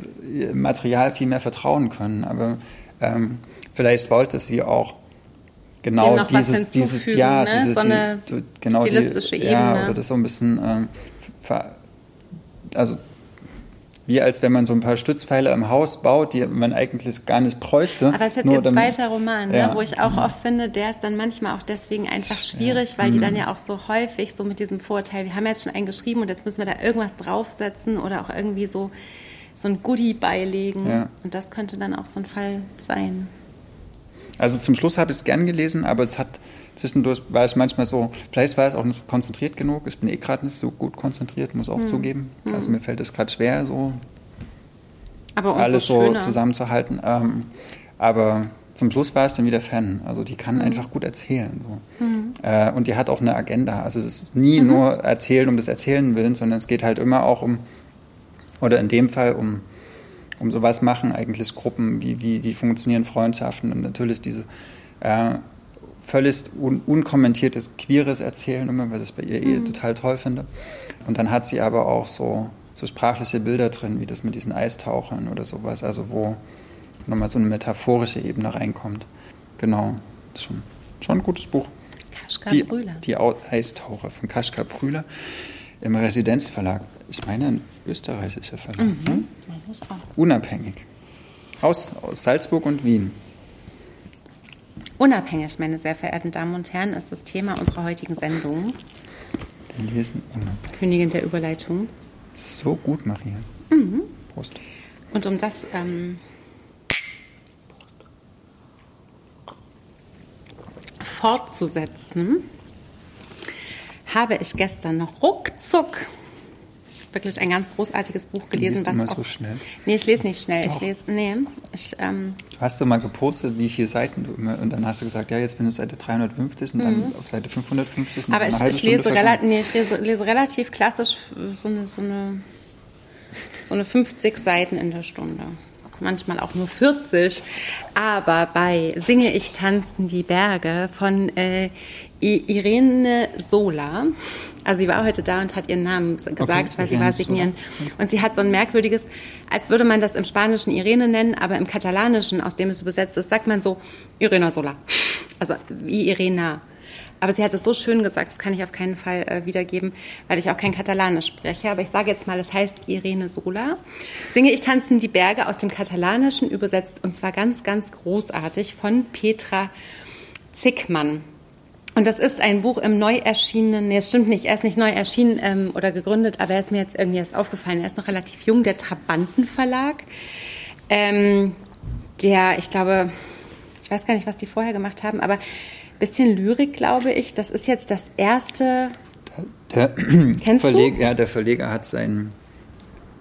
Speaker 2: Material viel mehr vertrauen können. Aber ähm, vielleicht wollte sie auch genau dieses, dieses, ja,
Speaker 1: ne? diese, so
Speaker 2: die, genau
Speaker 1: stilistische
Speaker 2: die,
Speaker 1: Ebene.
Speaker 2: Ja, oder das so ein bisschen, ähm, also wie als wenn man so ein paar Stützpfeiler im Haus baut, die man eigentlich gar nicht bräuchte.
Speaker 1: Aber es ist jetzt ihr zweiter Roman, ne, ja. wo ich auch oft finde, der ist dann manchmal auch deswegen einfach schwierig, ja. weil mhm. die dann ja auch so häufig so mit diesem Vorteil, wir haben jetzt schon einen geschrieben und jetzt müssen wir da irgendwas draufsetzen oder auch irgendwie so, so ein Goodie beilegen. Ja. Und das könnte dann auch so ein Fall sein.
Speaker 2: Also zum Schluss habe ich es gern gelesen, aber es hat zwischendurch war es manchmal so, vielleicht war es auch nicht konzentriert genug. Ich bin eh gerade nicht so gut konzentriert, muss auch hm. zugeben. Hm. Also mir fällt es gerade schwer, so alles so schöner. zusammenzuhalten. Ähm, aber zum Schluss war ich dann wieder Fan. Also die kann mhm. einfach gut erzählen. So. Mhm. Äh, und die hat auch eine Agenda. Also es ist nie mhm. nur erzählen um des Erzählen willen, sondern es geht halt immer auch um, oder in dem Fall um um sowas machen eigentlich Gruppen, wie, wie, wie funktionieren Freundschaften und natürlich diese äh, völlig un unkommentiertes, queeres Erzählen immer, was ich bei ihr eh mhm. total toll finde. Und dann hat sie aber auch so, so sprachliche Bilder drin, wie das mit diesen Eistauchern oder sowas, also wo nochmal so eine metaphorische Ebene reinkommt. Genau, das ist schon, schon ein gutes Buch.
Speaker 1: Kaschka
Speaker 2: die,
Speaker 1: Brühler.
Speaker 2: Die Eistaucher von Kaschka Brühler im Residenzverlag. Ich meine, ein österreichischer Verlag. Mhm. Ne? Unabhängig. Aus, aus Salzburg und Wien.
Speaker 1: Unabhängig, meine sehr verehrten Damen und Herren, ist das Thema unserer heutigen Sendung.
Speaker 2: Wir lesen unabhängig.
Speaker 1: Königin der Überleitung.
Speaker 2: So gut, Maria.
Speaker 1: Mhm. Prost. Und um das ähm, fortzusetzen, habe ich gestern noch ruckzuck wirklich ein ganz großartiges Buch gelesen.
Speaker 2: was immer so schnell?
Speaker 1: Nee, ich lese nicht schnell. Doch. Ich lese, nee. Ich, ähm,
Speaker 2: hast du mal gepostet, wie viele Seiten du immer, und dann hast du gesagt, ja, jetzt bin ich Seite 350 und mhm. dann auf Seite 550.
Speaker 1: Aber ich, ich, lese nee, ich lese, lese, relativ klassisch so eine, so, eine, so eine 50 Seiten in der Stunde manchmal auch nur 40. Aber bei Singe ich tanzen die Berge von äh, Irene Sola. Also sie war heute da und hat ihren Namen gesagt, okay, weil sie war signieren. Und sie hat so ein merkwürdiges, als würde man das im Spanischen Irene nennen, aber im Katalanischen, aus dem es übersetzt ist, sagt man so Irene Sola. Also wie Irena. Aber sie hat es so schön gesagt, das kann ich auf keinen Fall äh, wiedergeben, weil ich auch kein Katalanisch spreche. Aber ich sage jetzt mal, es heißt Irene Sola. Singe ich tanzen die Berge aus dem Katalanischen übersetzt und zwar ganz, ganz großartig von Petra Zickmann. Und das ist ein Buch im neu erschienenen, nee, es stimmt nicht, er ist nicht neu erschienen ähm, oder gegründet, aber er ist mir jetzt irgendwie erst aufgefallen. Er ist noch relativ jung, der Trabanten Verlag. Ähm, der, ich glaube, ich weiß gar nicht, was die vorher gemacht haben, aber ein bisschen Lyrik, glaube ich. Das ist jetzt das erste.
Speaker 2: Der, der du? Ja, der Verleger hat sein,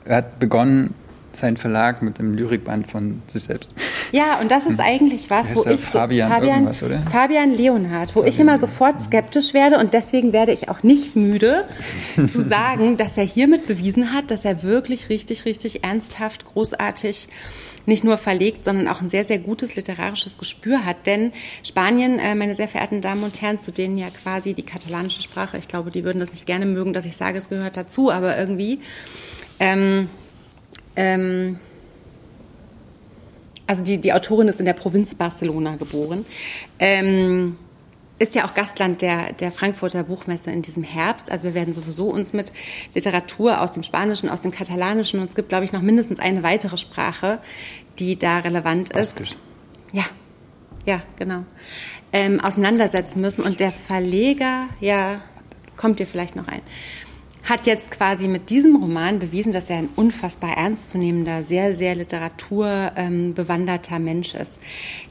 Speaker 2: er hat begonnen, sein Verlag mit dem Lyrikband von sich selbst.
Speaker 1: Ja, und das ist hm. eigentlich was, wo ich
Speaker 2: so, Fabian, Fabian,
Speaker 1: Fabian Leonhardt, wo Fabian ich immer sofort skeptisch werde und deswegen werde ich auch nicht müde zu sagen, dass er hiermit bewiesen hat, dass er wirklich richtig, richtig ernsthaft, großartig nicht nur verlegt, sondern auch ein sehr, sehr gutes literarisches Gespür hat. Denn Spanien, äh, meine sehr verehrten Damen und Herren, zu denen ja quasi die katalanische Sprache, ich glaube, die würden das nicht gerne mögen, dass ich sage, es gehört dazu, aber irgendwie. Ähm, ähm, also die, die Autorin ist in der Provinz Barcelona geboren. Ähm, ist ja auch Gastland der, der Frankfurter Buchmesse in diesem Herbst. Also wir werden sowieso uns mit Literatur aus dem Spanischen, aus dem Katalanischen und es gibt, glaube ich, noch mindestens eine weitere Sprache, die da relevant ist. Baskisch. Ja, ja, genau. Ähm, auseinandersetzen müssen. Und der Verleger, ja, kommt dir vielleicht noch ein hat jetzt quasi mit diesem Roman bewiesen, dass er ein unfassbar ernstzunehmender, sehr, sehr literaturbewanderter ähm, Mensch ist.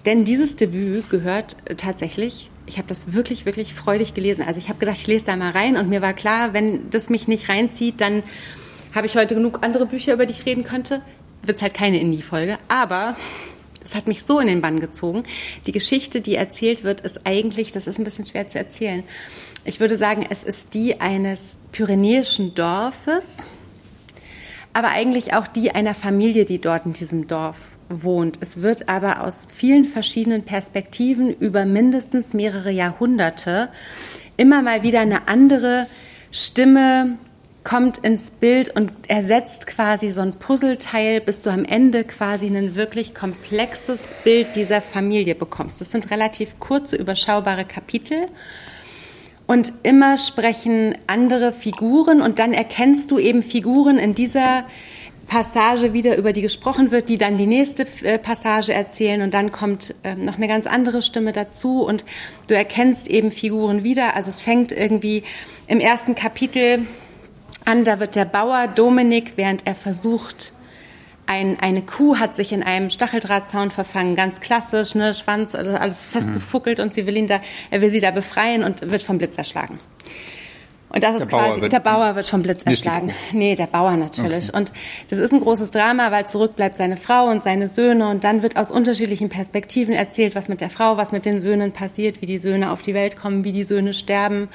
Speaker 1: Denn dieses Debüt gehört tatsächlich, ich habe das wirklich, wirklich freudig gelesen. Also ich habe gedacht, ich lese da mal rein und mir war klar, wenn das mich nicht reinzieht, dann habe ich heute genug andere Bücher, über die ich reden könnte. Wird es halt keine Indie-Folge, aber es hat mich so in den Bann gezogen. Die Geschichte, die erzählt wird, ist eigentlich, das ist ein bisschen schwer zu erzählen. Ich würde sagen, es ist die eines pyrenäischen Dorfes, aber eigentlich auch die einer Familie, die dort in diesem Dorf wohnt. Es wird aber aus vielen verschiedenen Perspektiven über mindestens mehrere Jahrhunderte immer mal wieder eine andere Stimme kommt ins Bild und ersetzt quasi so ein Puzzleteil, bis du am Ende quasi ein wirklich komplexes Bild dieser Familie bekommst. Das sind relativ kurze, überschaubare Kapitel und immer sprechen andere Figuren und dann erkennst du eben Figuren in dieser Passage wieder, über die gesprochen wird, die dann die nächste äh, Passage erzählen. Und dann kommt ähm, noch eine ganz andere Stimme dazu. Und du erkennst eben Figuren wieder. Also es fängt irgendwie im ersten Kapitel an, da wird der Bauer Dominik, während er versucht, ein, eine Kuh hat sich in einem Stacheldrahtzaun verfangen, ganz klassisch, ne, Schwanz, alles festgefuckelt mhm. und sie will ihn da, er will sie da befreien und wird vom Blitz erschlagen. Und das ist der quasi, Bauer der Bauer wird vom Blitz erschlagen. Nee, der Bauer natürlich. Okay. Und das ist ein großes Drama, weil zurück bleibt seine Frau und seine Söhne und dann wird aus unterschiedlichen Perspektiven erzählt, was mit der Frau, was mit den Söhnen passiert, wie die Söhne auf die Welt kommen, wie die Söhne sterben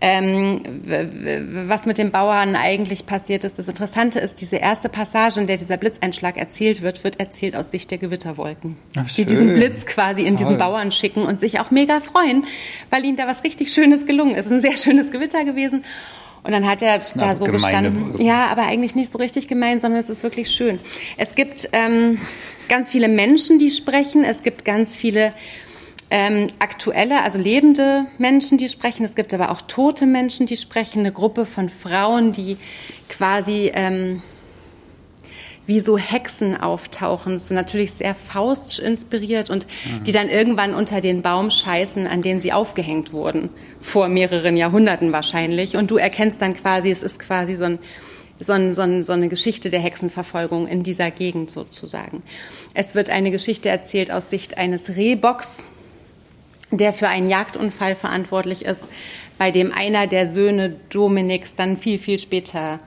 Speaker 1: ähm, was mit den Bauern eigentlich passiert ist. Das Interessante ist, diese erste Passage, in der dieser Blitzeinschlag erzählt wird, wird erzählt aus Sicht der Gewitterwolken. Ach, die diesen Blitz quasi Toll. in diesen Bauern schicken und sich auch mega freuen, weil ihnen da was richtig Schönes gelungen ist. Ein sehr schönes Gewitter gewesen. Und dann hat er da so gestanden. Ja, aber eigentlich nicht so richtig gemein, sondern es ist wirklich schön. Es gibt ähm, ganz viele Menschen, die sprechen. Es gibt ganz viele ähm, aktuelle, also lebende Menschen, die sprechen. Es gibt aber auch tote Menschen, die sprechen. Eine Gruppe von Frauen, die quasi ähm, wie so Hexen auftauchen. So natürlich sehr Faust inspiriert und mhm. die dann irgendwann unter den Baum scheißen, an den sie aufgehängt wurden. Vor mehreren Jahrhunderten wahrscheinlich. Und du erkennst dann quasi, es ist quasi so, ein, so, ein, so, eine Geschichte der Hexenverfolgung in dieser Gegend sozusagen. Es wird eine Geschichte erzählt aus Sicht eines Rehbocks, der für einen Jagdunfall verantwortlich ist, bei dem einer der Söhne Dominiks dann viel, viel später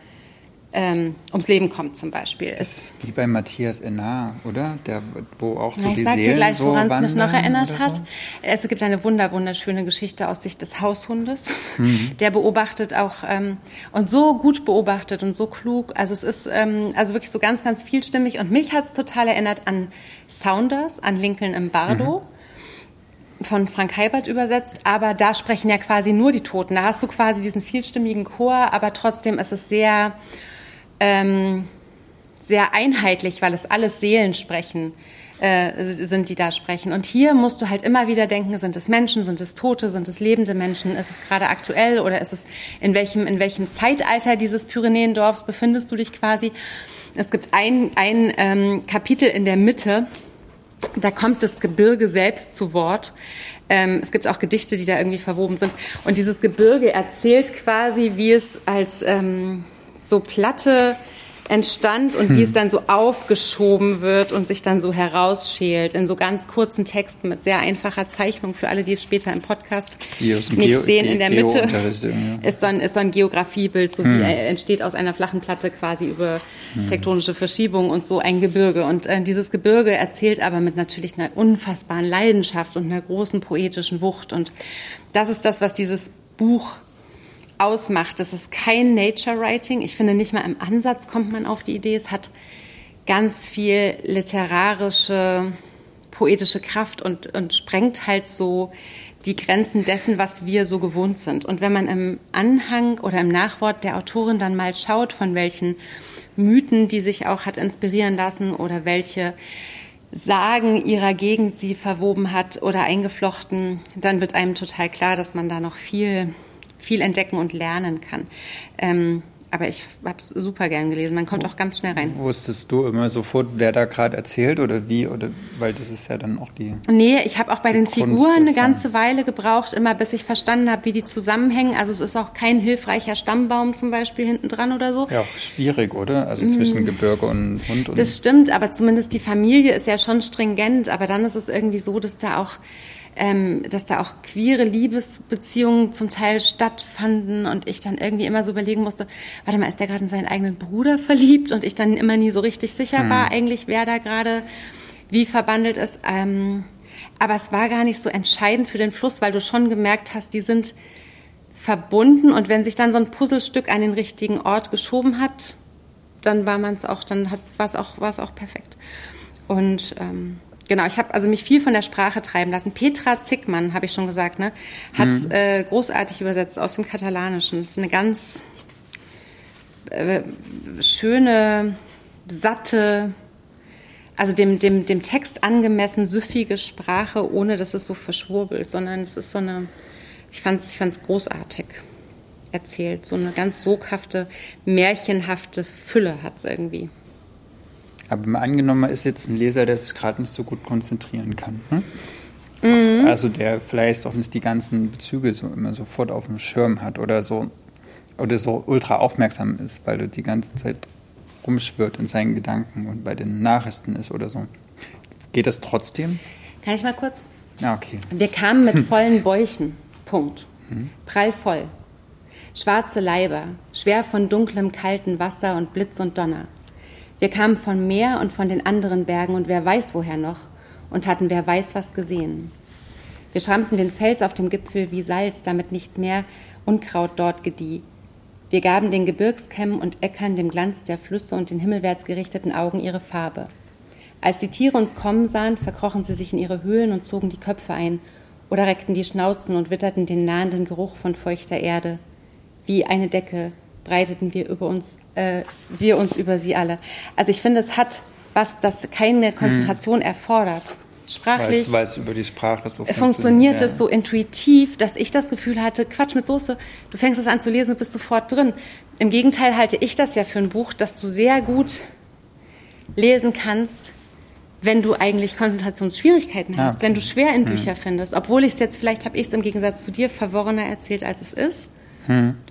Speaker 1: ähm, ums Leben kommt zum Beispiel.
Speaker 2: Das ist wie bei Matthias Ennar, oder? Der, wo auch so
Speaker 1: Na, ich
Speaker 2: die Seelen
Speaker 1: dir gleich,
Speaker 2: so
Speaker 1: woran es mich noch erinnert
Speaker 2: oder
Speaker 1: hat.
Speaker 2: So?
Speaker 1: Es gibt eine wunder, wunderschöne Geschichte aus Sicht des Haushundes.
Speaker 2: Mhm.
Speaker 1: Der beobachtet auch ähm, und so gut beobachtet und so klug. Also es ist ähm, also wirklich so ganz, ganz vielstimmig. Und mich hat es total erinnert an Saunders, an Lincoln im Bardo. Von Frank Heibert übersetzt, aber da sprechen ja quasi nur die Toten. Da hast du quasi diesen vielstimmigen Chor, aber trotzdem ist es sehr, ähm, sehr einheitlich, weil es alles Seelen sprechen, äh, sind, die da sprechen. Und hier musst du halt immer wieder denken, sind es Menschen, sind es Tote, sind es lebende Menschen, ist es gerade aktuell oder ist es, in welchem, in welchem Zeitalter dieses Pyrenäendorfs befindest du dich quasi? Es gibt ein, ein ähm, Kapitel in der Mitte, da kommt das Gebirge selbst zu Wort. Ähm, es gibt auch Gedichte, die da irgendwie verwoben sind. Und dieses Gebirge erzählt quasi, wie es als ähm, so Platte entstand und wie es dann so aufgeschoben wird und sich dann so herausschält in so ganz kurzen Texten mit sehr einfacher Zeichnung für alle, die es später im Podcast
Speaker 2: Wie
Speaker 1: nicht
Speaker 2: Geo-
Speaker 1: sehen. In der Mitte
Speaker 2: ja.
Speaker 1: ist so ein, ist so ein Geografiebild, so wie er entsteht aus einer flachen Platte quasi über tektonische Verschiebungen und so ein Gebirge. Und äh, dieses Gebirge erzählt aber mit natürlich einer unfassbaren Leidenschaft und einer großen poetischen Wucht. Und das ist das, was dieses Buch ausmacht. Das ist kein Nature Writing. Ich finde, nicht mal im Ansatz kommt man auf die Idee. Es hat ganz viel literarische, poetische Kraft und, und sprengt halt so die Grenzen dessen, was wir so gewohnt sind. Und wenn man im Anhang oder im Nachwort der Autorin dann mal schaut, von welchen Mythen, die sich auch hat inspirieren lassen oder welche Sagen ihrer Gegend sie verwoben hat oder eingeflochten, dann wird einem total klar, dass man da noch viel, viel entdecken und lernen kann. Ähm, aber ich habe es super gern gelesen. Man kommt auch ganz schnell rein.
Speaker 2: Wusstest du immer sofort, wer da gerade erzählt oder wie? Oder weil das ist ja dann auch die.
Speaker 1: Nee, ich habe auch bei den
Speaker 2: Kunst
Speaker 1: Figuren eine ganze Weile gebraucht, immer bis ich verstanden habe, wie die zusammenhängen. Also es ist auch kein hilfreicher Stammbaum zum Beispiel hinten dran oder so.
Speaker 2: Ja, auch schwierig, oder? Also zwischen Gebirge und Hund und.
Speaker 1: Mm. Das stimmt, aber zumindest die Familie ist ja schon stringent. Aber dann ist es irgendwie so, dass da auch, ähm, dass da auch queere Liebesbeziehungen zum Teil stattfanden und ich dann irgendwie immer so überlegen musste, warte mal, ist der gerade in seinen eigenen Bruder verliebt? Und ich dann immer nie so richtig sicher war, eigentlich, wer da gerade wie verbandelt ist. Ähm, aber es war gar nicht so entscheidend für den Fluss, weil du schon gemerkt hast, die sind verbunden und wenn sich dann so ein Puzzlestück an den richtigen Ort geschoben hat, dann war man es auch, dann war es auch, auch perfekt. Und ähm, genau, ich habe also mich viel von der Sprache treiben lassen. Petra Zickmann, habe ich schon gesagt, ne, hat
Speaker 2: Mhm.
Speaker 1: äh, großartig übersetzt aus dem Katalanischen. Das ist eine ganz äh, schöne, satte, also dem, dem, dem Text angemessen süffige Sprache, ohne dass es so verschwurbelt, sondern es ist so eine, ich fand es ich fand's großartig erzählt. So eine ganz soghafte, märchenhafte Fülle hat es irgendwie.
Speaker 2: Aber mal angenommen, ist jetzt ein Leser, der sich gerade nicht so gut konzentrieren kann. Hm?
Speaker 1: Mhm.
Speaker 2: Also der vielleicht auch nicht die ganzen Bezüge so immer sofort auf dem Schirm hat oder so oder so ultra aufmerksam ist, weil er die ganze Zeit rumschwirrt in seinen Gedanken und bei den Nachrichten ist oder so. Geht das trotzdem?
Speaker 1: Kann ich mal kurz?
Speaker 2: Ja, okay.
Speaker 1: Wir kamen mit vollen Bäuchen. Punkt. Prall voll. Schwarze Leiber, schwer von dunklem, kalten Wasser und Blitz und Donner. Wir kamen von Meer und von den anderen Bergen und wer weiß woher noch und hatten wer weiß was gesehen. Wir schrammten den Fels auf dem Gipfel wie Salz, damit nicht mehr Unkraut dort gedieh. Wir gaben den Gebirgskämmen und Äckern dem Glanz der Flüsse und den himmelwärts gerichteten Augen ihre Farbe. Als die Tiere uns kommen sahen, verkrochen sie sich in ihre Höhlen und zogen die Köpfe ein oder reckten die Schnauzen und witterten den nahenden Geruch von feuchter Erde. Wie eine Decke breiteten wir über uns, äh, wir uns über sie alle. Also ich finde, es hat was, das keine Konzentration erfordert. Sprachlich
Speaker 2: Weil es, über die Sprache so
Speaker 1: funktioniert
Speaker 2: ja.
Speaker 1: es so intuitiv, dass ich das Gefühl hatte, Quatsch mit Soße, du fängst es an zu lesen und bist sofort drin. Im Gegenteil halte ich das ja für ein Buch, das du sehr gut lesen kannst, wenn du eigentlich Konzentrationsschwierigkeiten hast,
Speaker 2: Ah.
Speaker 1: wenn du schwer in Bücher findest. Obwohl ich es jetzt, vielleicht habe ich es im Gegensatz zu dir verworrener erzählt, als es ist.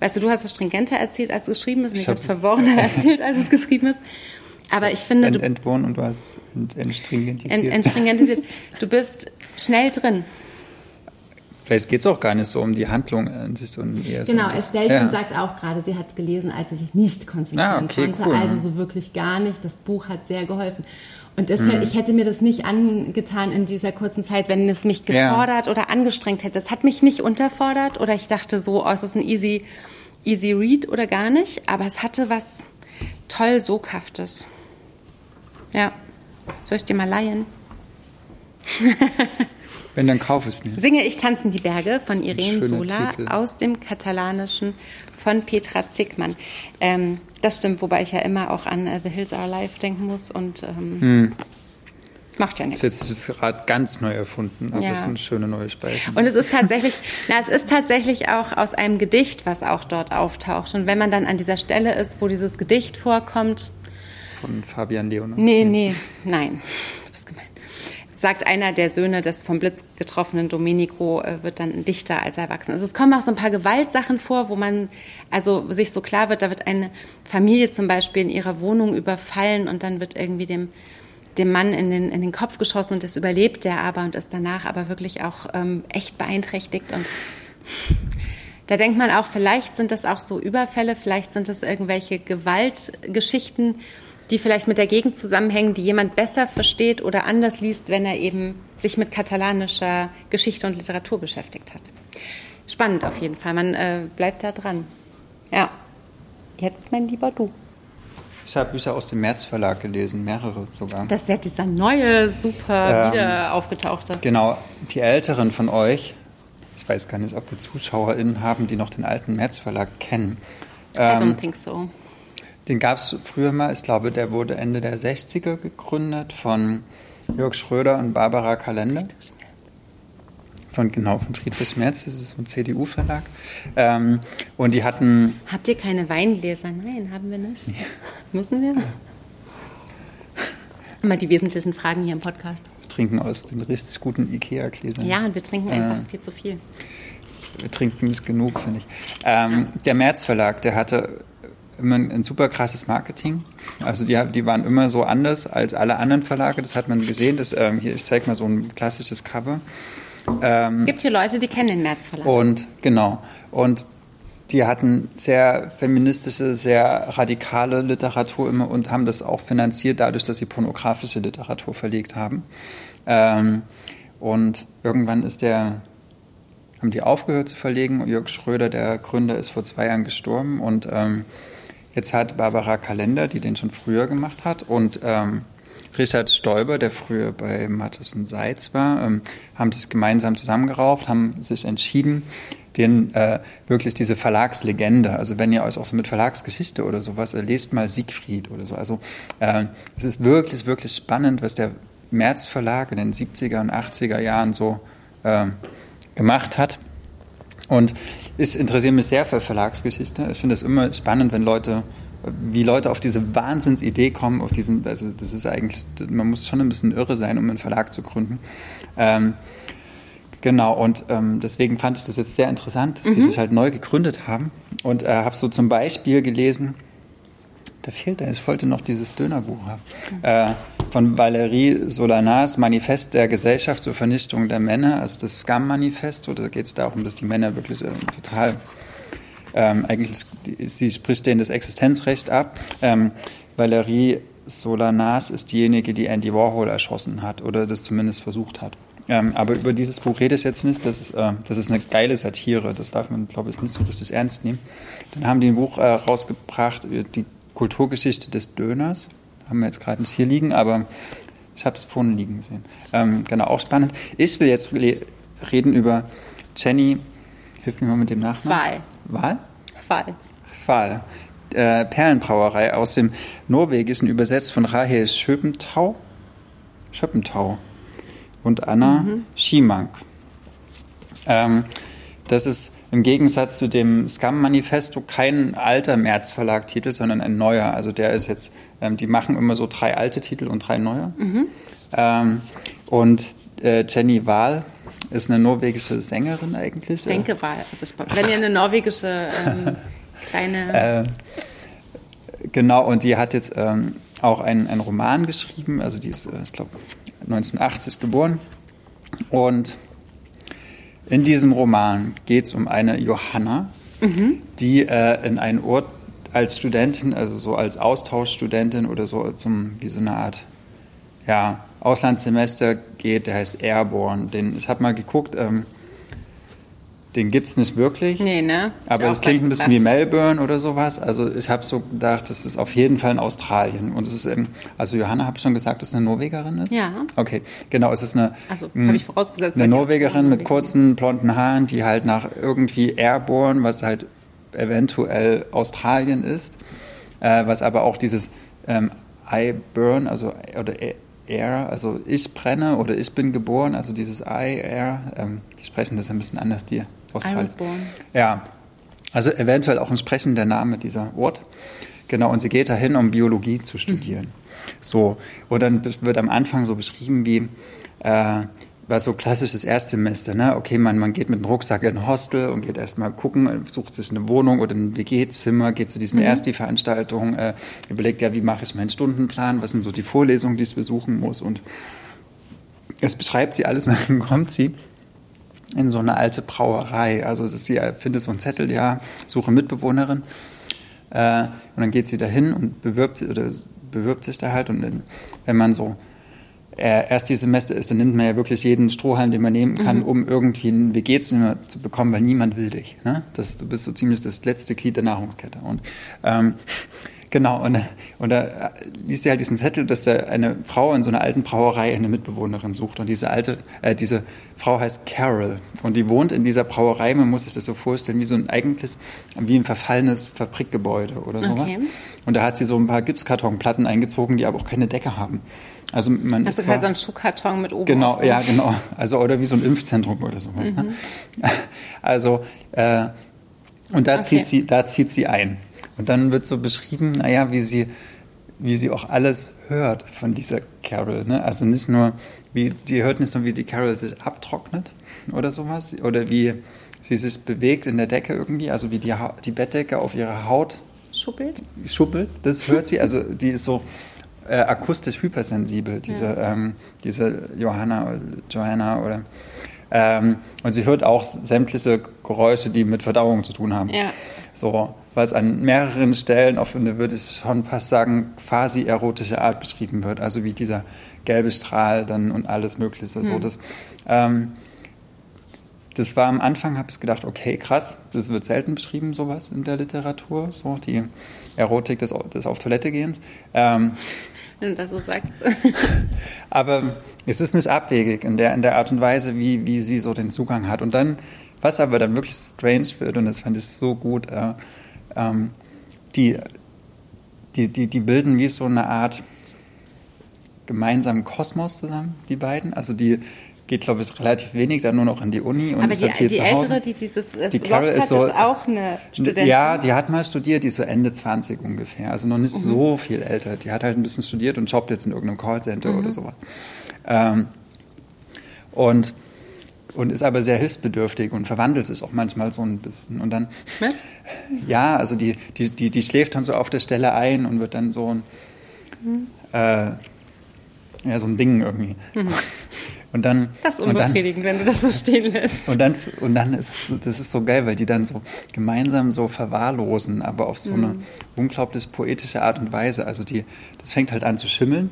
Speaker 1: Weißt du, du hast es stringenter erzählt, als es geschrieben ist, und ich,
Speaker 2: Ich
Speaker 1: habe es verworrener erzählt, als es geschrieben ist. Aber ich finde,
Speaker 2: Ent,
Speaker 1: du
Speaker 2: entwohnen und du hast ent, entstringentisiert.
Speaker 1: ent, entstringentisiert. Du bist schnell drin.
Speaker 2: Vielleicht geht es auch gar nicht so um die Handlung an sich, sondern eher so
Speaker 1: Genau,
Speaker 2: um das-
Speaker 1: Estelchen
Speaker 2: ja.
Speaker 1: sagt auch gerade, sie hat es gelesen, als sie sich nicht konzentrieren
Speaker 2: Ah, okay,
Speaker 1: konnte.
Speaker 2: cool.
Speaker 1: Also so wirklich gar nicht. Das Buch hat sehr geholfen. Und
Speaker 2: Mhm.
Speaker 1: deshalb, ich hätte mir das nicht angetan in dieser kurzen Zeit, wenn es mich
Speaker 2: Ja.
Speaker 1: gefordert oder angestrengt hätte. Es hat mich nicht unterfordert oder ich dachte so, oh, es ist ein easy, easy read oder gar nicht. Aber es hatte was toll Soghaftes. Ja. Soll ich dir mal leihen?
Speaker 2: Wenn, dann kauf es mir.
Speaker 1: Singe ich tanzen die Berge von Irene Sola
Speaker 2: Titel.
Speaker 1: aus dem Katalanischen von Petra Zickmann. Ähm, das stimmt, wobei ich ja immer auch an äh, The Hills Are Alive denken muss und ähm, macht ja nichts.
Speaker 2: Hm. Das ist jetzt Rad ganz neu erfunden, aber
Speaker 1: Ja.
Speaker 2: es sind schöne neue Speisen.
Speaker 1: Und es ist tatsächlich, na, es ist tatsächlich auch aus einem Gedicht, was auch dort auftaucht. Und wenn man dann an dieser Stelle ist, wo dieses Gedicht vorkommt,
Speaker 2: Von Fabian Leonard.
Speaker 1: Nee, nee, nein. Du bist gemein. Sagt einer der Söhne des vom Blitz getroffenen Domenico, äh, wird dann Dichter als Erwachsener. Also es kommen auch so ein paar Gewaltsachen vor, wo man also sich so klar wird, da wird eine Familie zum Beispiel in ihrer Wohnung überfallen und dann wird irgendwie dem, dem Mann in den, in den Kopf geschossen und das überlebt der aber und ist danach aber wirklich auch ähm, echt beeinträchtigt und da denkt man auch, vielleicht sind das auch so Überfälle, vielleicht sind das irgendwelche Gewaltgeschichten, die vielleicht mit der Gegend zusammenhängen, die jemand besser versteht oder anders liest, wenn er eben sich mit katalanischer Geschichte und Literatur beschäftigt hat. Spannend auf jeden Fall. Man äh, bleibt da dran. Ja. Jetzt, mein lieber du.
Speaker 2: Ich habe Bücher aus dem März Verlag gelesen, mehrere sogar.
Speaker 1: Das ist ja dieser neue, super
Speaker 2: Ähm,
Speaker 1: wieder aufgetauchte.
Speaker 2: Genau, die Älteren von euch, ich weiß gar nicht, ob wir ZuschauerInnen haben, die noch den alten März Verlag kennen.
Speaker 1: I don't
Speaker 2: Ähm,
Speaker 1: think so.
Speaker 2: Den gab es früher mal, ich glaube, der wurde Ende der 60er gegründet von Jörg Schröder und Barbara Kalender. Von, genau, von Friedrich Merz, das ist so ein CDU-Verlag. Ähm, und die hatten
Speaker 1: Habt ihr keine Weingläser? Nein, haben wir nicht. Müssen wir? Immer die wesentlichen Fragen hier im Podcast.
Speaker 2: trinken aus den richtig guten Ikea-Gläsern.
Speaker 1: Ja, und wir trinken einfach viel zu viel.
Speaker 2: wir trinken nicht genug, finde ich. Ähm, der März Verlag, der hatte immer ein, super krasses Marketing. Also die, die waren immer so anders als alle anderen Verlage. Das hat man gesehen. Das, ähm, hier, ich zeige mal so ein klassisches Cover.
Speaker 1: Es gibt hier Leute, die kennen den Märzverlag.
Speaker 2: Und genau. Und die hatten sehr feministische, sehr radikale Literatur immer und haben das auch finanziert, dadurch, dass sie pornografische Literatur verlegt haben. Ähm, und irgendwann ist der, haben die aufgehört zu verlegen. Jörg Schröder, der Gründer, ist vor zwei Jahren gestorben und ähm, jetzt hat Barbara Kalender, die den schon früher gemacht hat, und ähm, Richard Stoiber, der früher bei Mattes und Seitz war, ähm, haben sich gemeinsam zusammengerauft, haben sich entschieden, den äh, wirklich diese Verlagslegende, also wenn ihr euch auch so mit Verlagsgeschichte oder sowas, äh, lest mal Siegfried oder so. Also äh, es ist wirklich, wirklich spannend, was der März Verlag in den 70er und 80er Jahren so äh, gemacht hat. Und ich interessiere mich sehr für Verlagsgeschichte. Ich finde es immer spannend, wenn Leute, wie Leute auf diese Wahnsinnsidee kommen, auf diesen, also das ist eigentlich, man muss schon ein bisschen irre sein, um einen Verlag zu gründen. Ähm, genau, und ähm, deswegen fand ich das jetzt sehr interessant, dass die sich halt neu gegründet haben. Und äh, habe so zum Beispiel gelesen, da fehlt er, ich wollte noch dieses Dönerbuch haben, äh, von Valérie Solanas, Manifest der Gesellschaft zur Vernichtung der Männer, also das Scam-Manifest, oder geht es darum, dass die Männer wirklich äh, total, ähm, eigentlich, sie spricht denen das Existenzrecht ab. Ähm, Valérie Solanas ist diejenige, die Andy Warhol erschossen hat, oder das zumindest versucht hat. Ähm, aber über dieses Buch rede ich jetzt nicht. Das ist, äh, das ist eine geile Satire. Das darf man, glaube ich, nicht so richtig ernst nehmen. Dann haben die ein Buch äh, rausgebracht, äh, die Kulturgeschichte des Döners. Haben wir jetzt gerade nicht hier liegen, aber ich habe es vorhin liegen gesehen. Ähm, genau, auch spannend. Ich will jetzt reden über Jenny, hilf mir mal mit dem Nachnamen.
Speaker 1: Wahl.
Speaker 2: Wahl?
Speaker 1: Fall.
Speaker 2: Fall. Äh, Perlenbrauerei aus dem Norwegischen übersetzt von Rahel Schöpentau. Schöppentau und Anna Schimank. Ähm, das ist im Gegensatz zu dem Scam-Manifesto kein alter März-Verlag-Titel, sondern ein neuer. Also der ist jetzt, ähm, die machen immer so drei alte Titel und drei neue. Ähm, und äh, Jenny Wahl ist eine norwegische Sängerin eigentlich.
Speaker 1: Ich denke Wahl. Also ich, wenn ihr eine norwegische ähm, kleine.
Speaker 2: Äh, genau, und die hat jetzt ähm, auch einen, einen Roman geschrieben. Also die ist, äh, ich glaube, 1980 geboren. Und in diesem Roman geht es um eine Johanna, mhm. die äh, in einen Ort als Studentin, also so als Austauschstudentin oder so zum, wie so eine Art, ja, Auslandssemester geht, der heißt Airborne. Den, ich habe mal geguckt, ähm, den gibt es nicht wirklich.
Speaker 1: Nee, ne?
Speaker 2: Aber es klingt ein bisschen wie Melbourne oder sowas. Also ich habe so gedacht, das ist auf jeden Fall in Australien. Und es ist, eben, also Johanna, habe ich schon gesagt, dass es eine Norwegerin ist?
Speaker 1: Ja.
Speaker 2: Okay, genau, es ist eine,
Speaker 1: also, hm, ich vorausgesetzt,
Speaker 2: eine Norwegerin mit kurzen blonden Haaren, die halt nach irgendwie Airborne, was halt eventuell Australien ist, äh, was aber auch dieses ähm, I burn, also oder Air, also ich brenne oder ich bin geboren, also dieses I, Air, ähm, die sprechen das ein bisschen anders, die Australier. Ja, also eventuell auch entsprechend der Name dieser Ort. Genau, und sie geht dahin, um Biologie zu studieren. Mhm. So, und dann wird am Anfang so beschrieben, wie äh, war so klassisches Erstsemester, ne? Okay, man, man geht mit dem Rucksack in ein Hostel und geht erstmal gucken, sucht sich eine Wohnung oder ein WG-Zimmer, geht zu diesen mhm. Ersti-Veranstaltungen, äh, überlegt ja, wie mache ich meinen Stundenplan, was sind so die Vorlesungen, die ich besuchen muss und es beschreibt sie alles und dann kommt sie in so eine alte Brauerei. Also sie findet so einen Zettel, ja, suche Mitbewohnerin. Äh, und dann geht sie dahin und bewirbt, oder bewirbt sich da halt. Und wenn man so äh, erst die Semester ist, dann nimmt man ja wirklich jeden Strohhalm, den man nehmen kann, mhm. um irgendwie ein WG-Zimmer zu bekommen, weil niemand will dich. Ne? Das, du bist so ziemlich das letzte Glied der Nahrungskette. Und ähm, Genau, und, und da liest sie halt diesen Zettel, dass da eine Frau in so einer alten Brauerei eine Mitbewohnerin sucht. Und diese alte, äh, diese Frau heißt Carol. Und die wohnt in dieser Brauerei, man muss sich das so vorstellen, wie so ein eigentlich, wie ein verfallenes Fabrikgebäude oder sowas. Okay. Und da hat sie so ein paar Gipskartonplatten eingezogen, die aber auch keine Decke haben. Also man
Speaker 1: das ist, halt so ein Schuhkarton mit oben.
Speaker 2: Genau, ja, genau. Also oder wie so ein Impfzentrum oder sowas. Ne? Mhm. Ne? Also äh, und da okay. zieht sie, da zieht sie ein. Und dann wird so beschrieben, naja, wie sie, wie sie auch alles hört von dieser Carol. Ne? Also nicht nur, wie, die hört nicht nur, wie die Carol sich abtrocknet oder sowas, oder wie sie sich bewegt in der Decke irgendwie, also wie die, die Bettdecke auf ihre Haut
Speaker 1: schuppelt.
Speaker 2: Schuppelt, das hört sie. Also die ist so äh, akustisch hypersensibel, diese, ja. ähm, diese Johanna, Johanna oder ähm, und sie hört auch sämtliche Geräusche, die mit Verdauung zu tun haben.
Speaker 1: Ja.
Speaker 2: So, was an mehreren Stellen auf eine, würde ich schon fast sagen, quasi erotische Art beschrieben wird. Also wie dieser gelbe Strahl dann und alles Mögliche. Mhm. So, das, ähm, das war am Anfang, habe ich gedacht, okay, krass, das wird selten beschrieben, sowas in der Literatur, so die Erotik des, des Auf Toilette gehens. Ähm,
Speaker 1: Wenn du das so sagst.
Speaker 2: aber es ist nicht abwegig in der, in der Art und Weise, wie, wie sie so den Zugang hat. Und dann, was aber dann wirklich strange wird, und das fand ich so gut, äh, ähm, die, die, die, die bilden wie so eine Art gemeinsamen Kosmos zusammen, die beiden. Also die geht, glaube ich, relativ wenig dann nur noch in die Uni und
Speaker 1: Aber
Speaker 2: ist
Speaker 1: die,
Speaker 2: halt
Speaker 1: die
Speaker 2: zu
Speaker 1: Ältere,
Speaker 2: Hause.
Speaker 1: die dieses
Speaker 2: äh, die Carol
Speaker 1: ist,
Speaker 2: so,
Speaker 1: ist auch eine Studentin?
Speaker 2: Ja, die hat mal studiert, die ist so Ende 20 ungefähr. Also noch nicht mhm. so viel älter. Die hat halt ein bisschen studiert und jobbt jetzt in irgendeinem Callcenter mhm. oder sowas. Ähm, und und ist aber sehr hilfsbedürftig und verwandelt sich auch manchmal so ein bisschen. Und dann.
Speaker 1: Was?
Speaker 2: Ja, also die, die, die, die schläft dann so auf der Stelle ein und wird dann so ein. Mhm. Äh, ja, so ein Ding irgendwie. Mhm. Und dann,
Speaker 1: das ist unbefriedigend, dann, wenn du das so stehen lässt.
Speaker 2: Und dann, und dann ist das ist so geil, weil die dann so gemeinsam so verwahrlosen, aber auf so mhm. eine unglaublich poetische Art und Weise. Also die, das fängt halt an zu schimmeln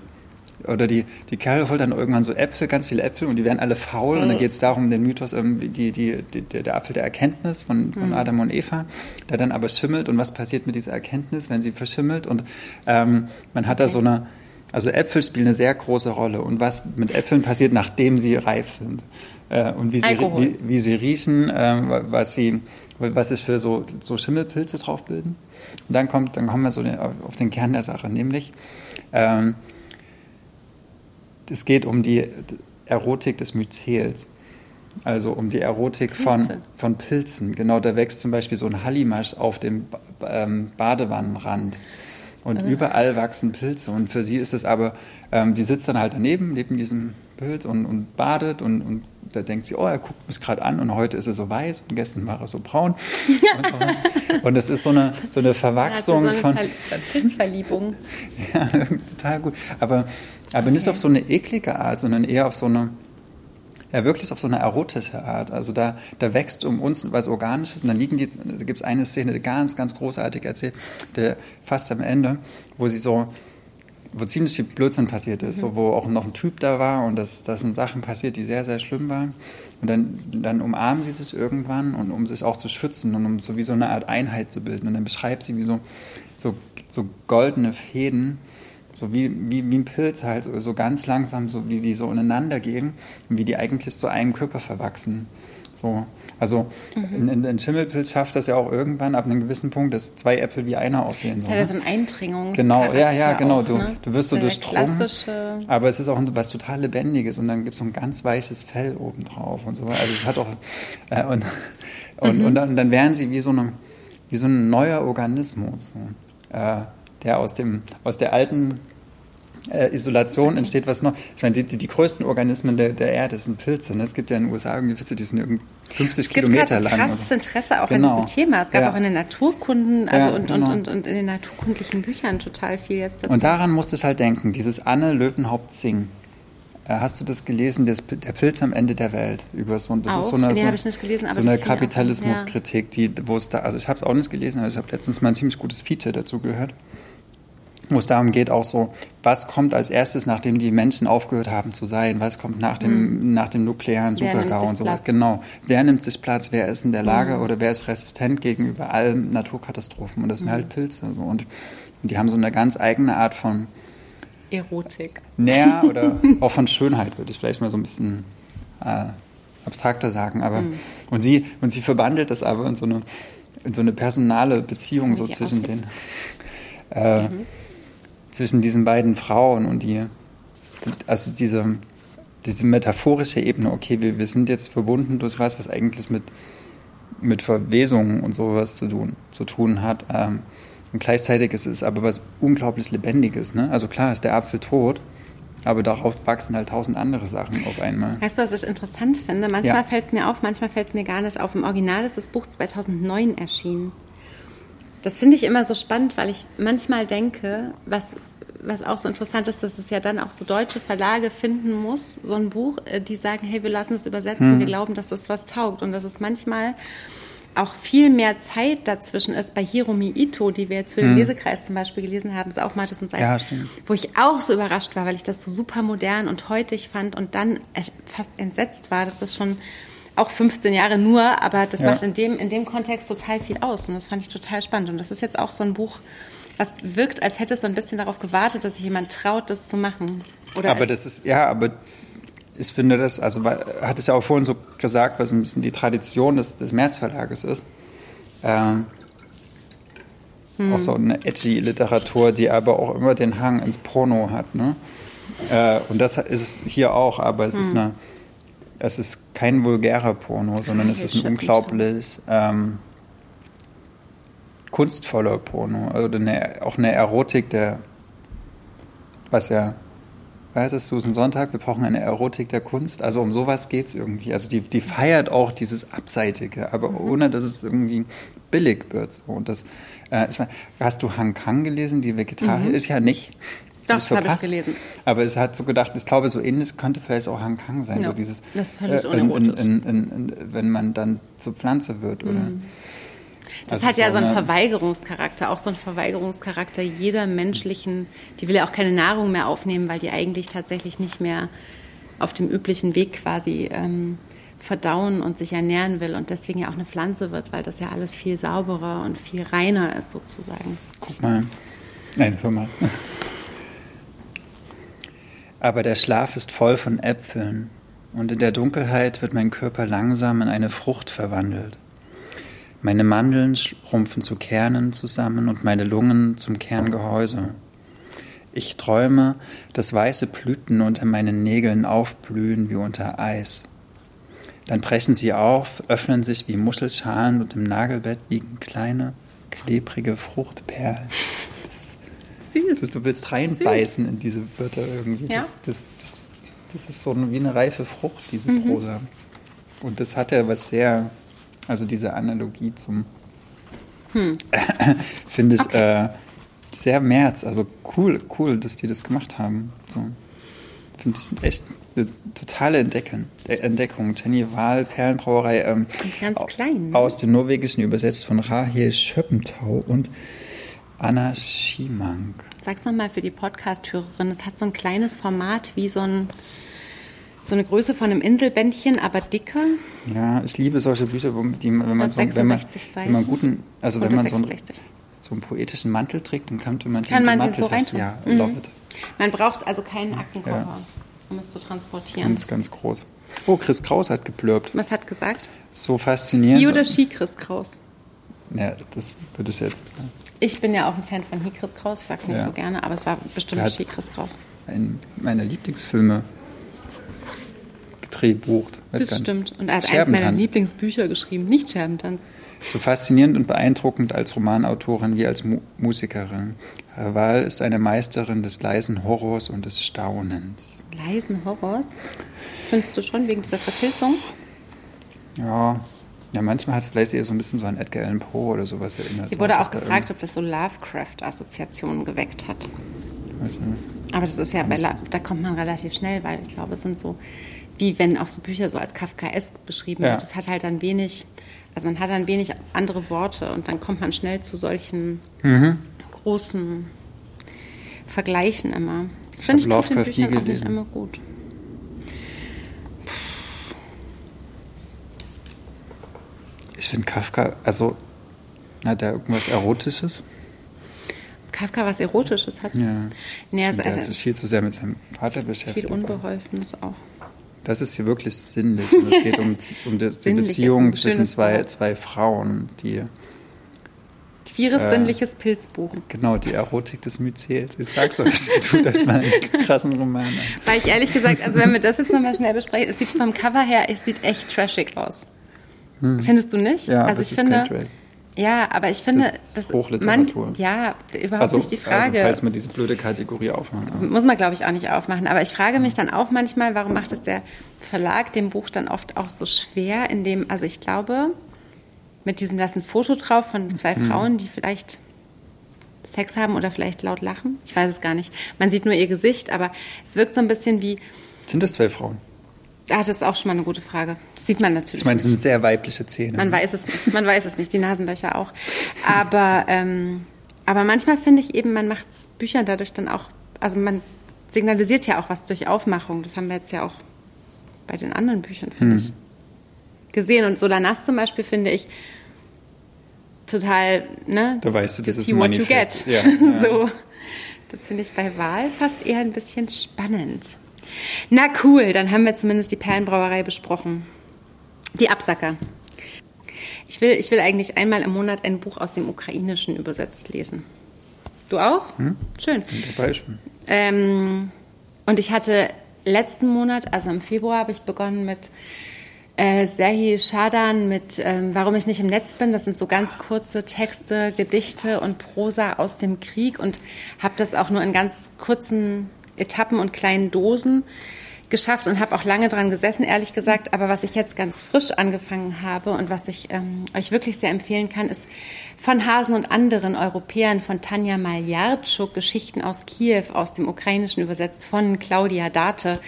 Speaker 2: oder die, die Carol holt dann irgendwann so Äpfel, ganz viele Äpfel und die werden alle faul. Mhm. Und dann geht es darum, den Mythos, ähm, die, die, die, der Apfel der Erkenntnis von, von mhm. Adam und Eva, der dann aber schimmelt. Und was passiert mit dieser Erkenntnis, wenn sie verschimmelt? Und ähm, man hat okay. da so eine, also Äpfel spielen eine sehr große Rolle. Und was mit Äpfeln passiert, nachdem sie reif sind. Äh, und wie sie, wie, wie, sie riechen, äh, was sie, was sich für so, so Schimmelpilze drauf bilden. Und dann kommt, dann kommen wir so den, auf den Kern der Sache, nämlich, ähm, es geht um die Erotik des Myzels. Also um die Erotik von, von Pilzen. Genau, da wächst zum Beispiel so ein Hallimasch auf dem ähm, Badewannenrand. Und äh. überall wachsen Pilze. Und für sie ist es aber, ähm, die sitzt dann halt daneben, neben diesem Pilz und, und badet und, und da denkt sie, oh, er guckt mich gerade an und heute ist er so weiß und gestern war er so braun. und, und es ist so eine, so eine Verwachsung
Speaker 1: ja, so eine von. Pilzverliebung.
Speaker 2: ja, total gut. Aber aber nicht auf so eine eklige Art, sondern eher auf so eine, ja wirklich auf so eine erotische Art. Also da, da wächst um uns was Organisches und dann liegen die, da gibt es eine Szene, die ganz, ganz großartig erzählt, der fast am Ende, wo sie so wo ziemlich viel Blödsinn passiert ist, mhm. so, wo auch noch ein Typ da war und das, das sind Sachen passiert, die sehr, sehr schlimm waren. Und dann, dann umarmen sie es irgendwann und um sich auch zu schützen und um so wie so eine Art Einheit zu bilden. Und dann beschreibt sie wie so, so, so goldene Fäden, so wie, wie, wie ein Pilz halt, so ganz langsam, so wie die so ineinander gehen und wie die eigentlich zu einem Körper verwachsen. So. Also mhm. ein, ein, Schimmelpilz schafft das ja auch irgendwann ab einem gewissen Punkt, dass zwei Äpfel wie einer aussehen.
Speaker 1: Das ist ja so ein Eindringungs
Speaker 2: Genau, ja, ja, genau. Auch, du, ne? du wirst so durchdrungen. Aber es ist auch was total Lebendiges und dann gibt es so ein ganz weiches Fell obendrauf und so. Also es hat auch äh, und, und, mhm. und, dann, und, dann, wären sie wie so, eine, wie so ein neuer Organismus, so, äh, der aus dem aus der alten äh, Isolation entsteht was noch. Ich meine, die, die, die größten Organismen der, der, Erde sind Pilze. Ne? Es gibt ja in den USA irgendwie Pilze, die sind 50 Kilometer lang. Es gibt
Speaker 1: krasses so. Interesse auch genau. an diesem Thema. Es gab ja. auch in den Naturkunden also ja, und, genau. und, und, und, in den naturkundlichen Büchern total viel jetzt
Speaker 2: dazu. Und daran musste ich halt denken, dieses Anne Löwenhaupt-Sing. Äh, hast du das gelesen, das, der Pilz am Ende der Welt? Über so, das
Speaker 1: auch?
Speaker 2: ist so eine,
Speaker 1: nee, so, gelesen,
Speaker 2: so eine Kapitalismuskritik, die, wo es da, also ich habe es auch nicht gelesen, aber ich habe letztens mal ein ziemlich gutes Feature dazu gehört wo es darum geht, auch so, was kommt als erstes, nachdem die Menschen aufgehört haben zu sein, was kommt nach dem, mhm. nach dem nuklearen Supergau und sowas. Genau. Wer nimmt sich Platz, wer ist in der Lage mhm. oder wer ist resistent gegenüber allen Naturkatastrophen? Und das sind mhm. halt Pilze. So. Und, und die haben so eine ganz eigene Art von
Speaker 1: Erotik.
Speaker 2: Naja, oder auch von Schönheit, würde ich vielleicht mal so ein bisschen äh, abstrakter sagen. Aber, mhm. und, sie, und sie verbandelt das aber in so eine, in so eine personale Beziehung so zwischen den. Äh, mhm zwischen diesen beiden Frauen und die, also diese, diese metaphorische Ebene, okay, wir, wir sind jetzt verbunden durch was, was eigentlich mit, mit Verwesungen und sowas zu tun, zu tun hat. Ähm, und gleichzeitig ist es aber was unglaublich Lebendiges. Ne? Also klar ist der Apfel tot, aber darauf wachsen halt tausend andere Sachen auf einmal.
Speaker 1: Weißt du, was ich interessant finde? Manchmal ja. fällt es mir auf, manchmal fällt es mir gar nicht auf. Im Original ist das Buch 2009 erschienen. Das finde ich immer so spannend, weil ich manchmal denke, was, was auch so interessant ist, dass es ja dann auch so deutsche Verlage finden muss, so ein Buch, äh, die sagen, hey, wir lassen es übersetzen, hm. wir glauben, dass das was taugt. Und dass es manchmal auch viel mehr Zeit dazwischen ist bei Hiromi Ito, die wir jetzt für den hm. Lesekreis zum Beispiel gelesen haben, ist auch Mattes und Seis, ja, wo ich auch so überrascht war, weil ich das so super modern und heutig fand und dann fast entsetzt war, dass das schon auch 15 Jahre nur, aber das ja. macht in dem, in dem Kontext total viel aus. Und das fand ich total spannend. Und das ist jetzt auch so ein Buch, was wirkt, als hätte es so ein bisschen darauf gewartet, dass sich jemand traut, das zu machen.
Speaker 2: Oder aber das ist, ja, aber ich finde das, also hat es ja auch vorhin so gesagt, was ein bisschen die Tradition des, des Märzverlages ist. Ähm, hm. Auch so eine edgy Literatur, die aber auch immer den Hang ins Porno hat. Ne? Äh, und das ist es hier auch, aber es hm. ist eine es ist kein vulgärer Porno, sondern es ist ein unglaublich ähm, kunstvoller Porno. Also eine, auch eine Erotik, der, was ja, was ist Susan Sonntag? Wir brauchen eine Erotik der Kunst. Also um sowas geht es irgendwie. Also die, die feiert auch dieses Abseitige, aber mhm. ohne, dass es irgendwie billig wird. So. Und das, äh, ich meine, hast du Han Kang gelesen, die Vegetarier? Mhm. Ist ja nicht.
Speaker 1: Doch, das habe ich gelesen.
Speaker 2: Aber es hat so gedacht, ich glaube, so ähnlich könnte vielleicht auch Han Kang sein.
Speaker 1: Ja,
Speaker 2: so dieses,
Speaker 1: das ist völlig äh, unerotisch.
Speaker 2: In, in, in, wenn man dann zur Pflanze wird, oder? Mhm.
Speaker 1: Das, das hat ja so einen Verweigerungscharakter, auch so einen Verweigerungscharakter jeder menschlichen, die will ja auch keine Nahrung mehr aufnehmen, weil die eigentlich tatsächlich nicht mehr auf dem üblichen Weg quasi ähm, verdauen und sich ernähren will und deswegen ja auch eine Pflanze wird, weil das ja alles viel sauberer und viel reiner ist sozusagen.
Speaker 2: Guck mal. Nein, hör mal. Aber der Schlaf ist voll von Äpfeln, und in der Dunkelheit wird mein Körper langsam in eine Frucht verwandelt. Meine Mandeln schrumpfen zu Kernen zusammen und meine Lungen zum Kerngehäuse. Ich träume, dass weiße Blüten unter meinen Nägeln aufblühen wie unter Eis. Dann brechen sie auf, öffnen sich wie Muschelschalen und im Nagelbett liegen kleine, klebrige Fruchtperlen süß. Das, du willst reinbeißen süß. in diese Wörter irgendwie. Ja. Das, das, das, das, ist so wie eine reife Frucht, diese mhm. Prosa. Und das hat ja was sehr, also diese Analogie zum, hm. finde ich okay. äh, sehr März. Also cool, cool, dass die das gemacht haben. So. finde, das sind echt eine totale Entdeckung. Entdeckung. Jenny Wahl, Perlenbrauerei. Ähm,
Speaker 1: Ganz klein. Ne?
Speaker 2: Aus dem Norwegischen übersetzt von Rahel Schöppentau und Anna Schimank.
Speaker 1: Sag's nochmal für die Podcast-Hörerin. Es hat so ein kleines Format wie so, ein, so eine Größe von einem Inselbändchen, aber dicker.
Speaker 2: Ja, ich liebe solche Bücher, die, wenn man so, wenn man, wenn man guten, also wenn man so einen, so einen poetischen Mantel trägt, dann kann man
Speaker 1: kann man den so
Speaker 2: reintun. Ja, mhm. love it.
Speaker 1: Man braucht also keinen Aktenkoffer, ja. um es zu transportieren.
Speaker 2: Ganz, ganz groß. Oh, Chris Kraus hat geplürbt.
Speaker 1: Was hat gesagt?
Speaker 2: So faszinierend.
Speaker 1: Hi oder Ski Chris Kraus?
Speaker 2: Ja, das würde ich jetzt.
Speaker 1: Ich bin ja auch ein Fan von Hi Chris Kraus. Ich sag's nicht ja. so gerne, aber es war bestimmt Ski Chris Kraus.
Speaker 2: Ein meiner Lieblingsfilme gedrehbucht.
Speaker 1: Das stimmt. Und er hat eines meiner Lieblingsbücher geschrieben, nicht Scherbentanz.
Speaker 2: So faszinierend und beeindruckend als Romanautorin wie als Mu Musikerin. Herr Wahl ist eine Meisterin des leisen Horrors und des Staunens.
Speaker 1: Leisen Horrors? Findest du schon wegen dieser Verpilzung?
Speaker 2: Ja, ja, manchmal hat es vielleicht eher so ein bisschen so an Edgar Allan Poe oder sowas erinnert.
Speaker 1: Ich wurde auch gefragt, ob das so Lovecraft-Assoziationen geweckt hat. Also, Aber das ist ja, bei, da kommt man relativ schnell, weil ich glaube, es sind so, wie wenn auch so Bücher so als Kafkaesk beschrieben ja. wird. Das hat halt dann wenig also man hat dann wenig andere Worte und dann kommt man schnell zu solchen mhm. großen Vergleichen immer. Das finde ich tut den Büchern auch nicht immer gut.
Speaker 2: Ich finde Kafka, also hat er irgendwas Erotisches?
Speaker 1: Kafka was Erotisches hat?
Speaker 2: Ja. Nee, also, er hat sich viel zu sehr mit seinem Vater beschäftigt.
Speaker 1: Viel Unbeholfenes auch.
Speaker 2: Das ist hier wirklich sinnlich. Und es geht um, um die, die Beziehung zwischen zwei, zwei Frauen, die.
Speaker 1: Queeres äh, sinnliches Pilzbuch.
Speaker 2: Genau, die Erotik des Myzels. Ich sag's euch, tut euch mal einen krassen Roman an.
Speaker 1: Weil ich ehrlich gesagt, also wenn wir das jetzt nochmal schnell besprechen, es sieht vom Cover her, es sieht echt trashig aus. Hm. Findest du nicht?
Speaker 2: Ja, also ich finde.
Speaker 1: Ja, aber ich finde,
Speaker 2: das ist Hochliteratur.
Speaker 1: Man, ja, überhaupt
Speaker 2: also,
Speaker 1: nicht die Frage.
Speaker 2: Also falls man diese blöde Kategorie aufmachen.
Speaker 1: Muss man, glaube ich, auch nicht aufmachen. Aber ich frage mich dann auch manchmal, warum macht es der Verlag dem Buch dann oft auch so schwer, in dem, also ich glaube, mit diesem, da ist ein Foto drauf von zwei mhm. Frauen, die vielleicht Sex haben oder vielleicht laut lachen. Ich weiß es gar nicht. Man sieht nur ihr Gesicht, aber es wirkt so ein bisschen wie.
Speaker 2: Sind das zwei Frauen?
Speaker 1: Ah, das ist auch schon mal eine gute Frage. Das sieht man natürlich.
Speaker 2: Ich meine, es sind sehr weibliche Zähne.
Speaker 1: Man weiß es nicht. Man weiß es nicht. Die Nasenlöcher auch. Aber, ähm, aber manchmal finde ich eben, man macht Büchern dadurch dann auch, also man signalisiert ja auch was durch Aufmachung. Das haben wir jetzt ja auch bei den anderen Büchern, finde hm. ich, gesehen. Und Solanas zum Beispiel finde ich total, ne?
Speaker 2: Da weißt du, das ist
Speaker 1: ein
Speaker 2: Manifest.
Speaker 1: Ja, ja. so. Das finde ich bei Wahl fast eher ein bisschen spannend. Na cool, dann haben wir zumindest die Perlenbrauerei besprochen. Die Absacker. Ich will, ich will eigentlich einmal im Monat ein Buch aus dem Ukrainischen übersetzt lesen. Du auch?
Speaker 2: Hm?
Speaker 1: Schön.
Speaker 2: Dabei schon.
Speaker 1: Ähm, und ich hatte letzten Monat, also im Februar, habe ich begonnen mit äh, Serhi Schadan mit ähm, Warum ich nicht im Netz bin. Das sind so ganz kurze Texte, Gedichte und Prosa aus dem Krieg und habe das auch nur in ganz kurzen Etappen und kleinen Dosen geschafft und habe auch lange dran gesessen, ehrlich gesagt. Aber was ich jetzt ganz frisch angefangen habe und was ich ähm, euch wirklich sehr empfehlen kann, ist von Hasen und anderen Europäern von Tanja Maljarczuk, Geschichten aus Kiew, aus dem Ukrainischen übersetzt von Claudia Date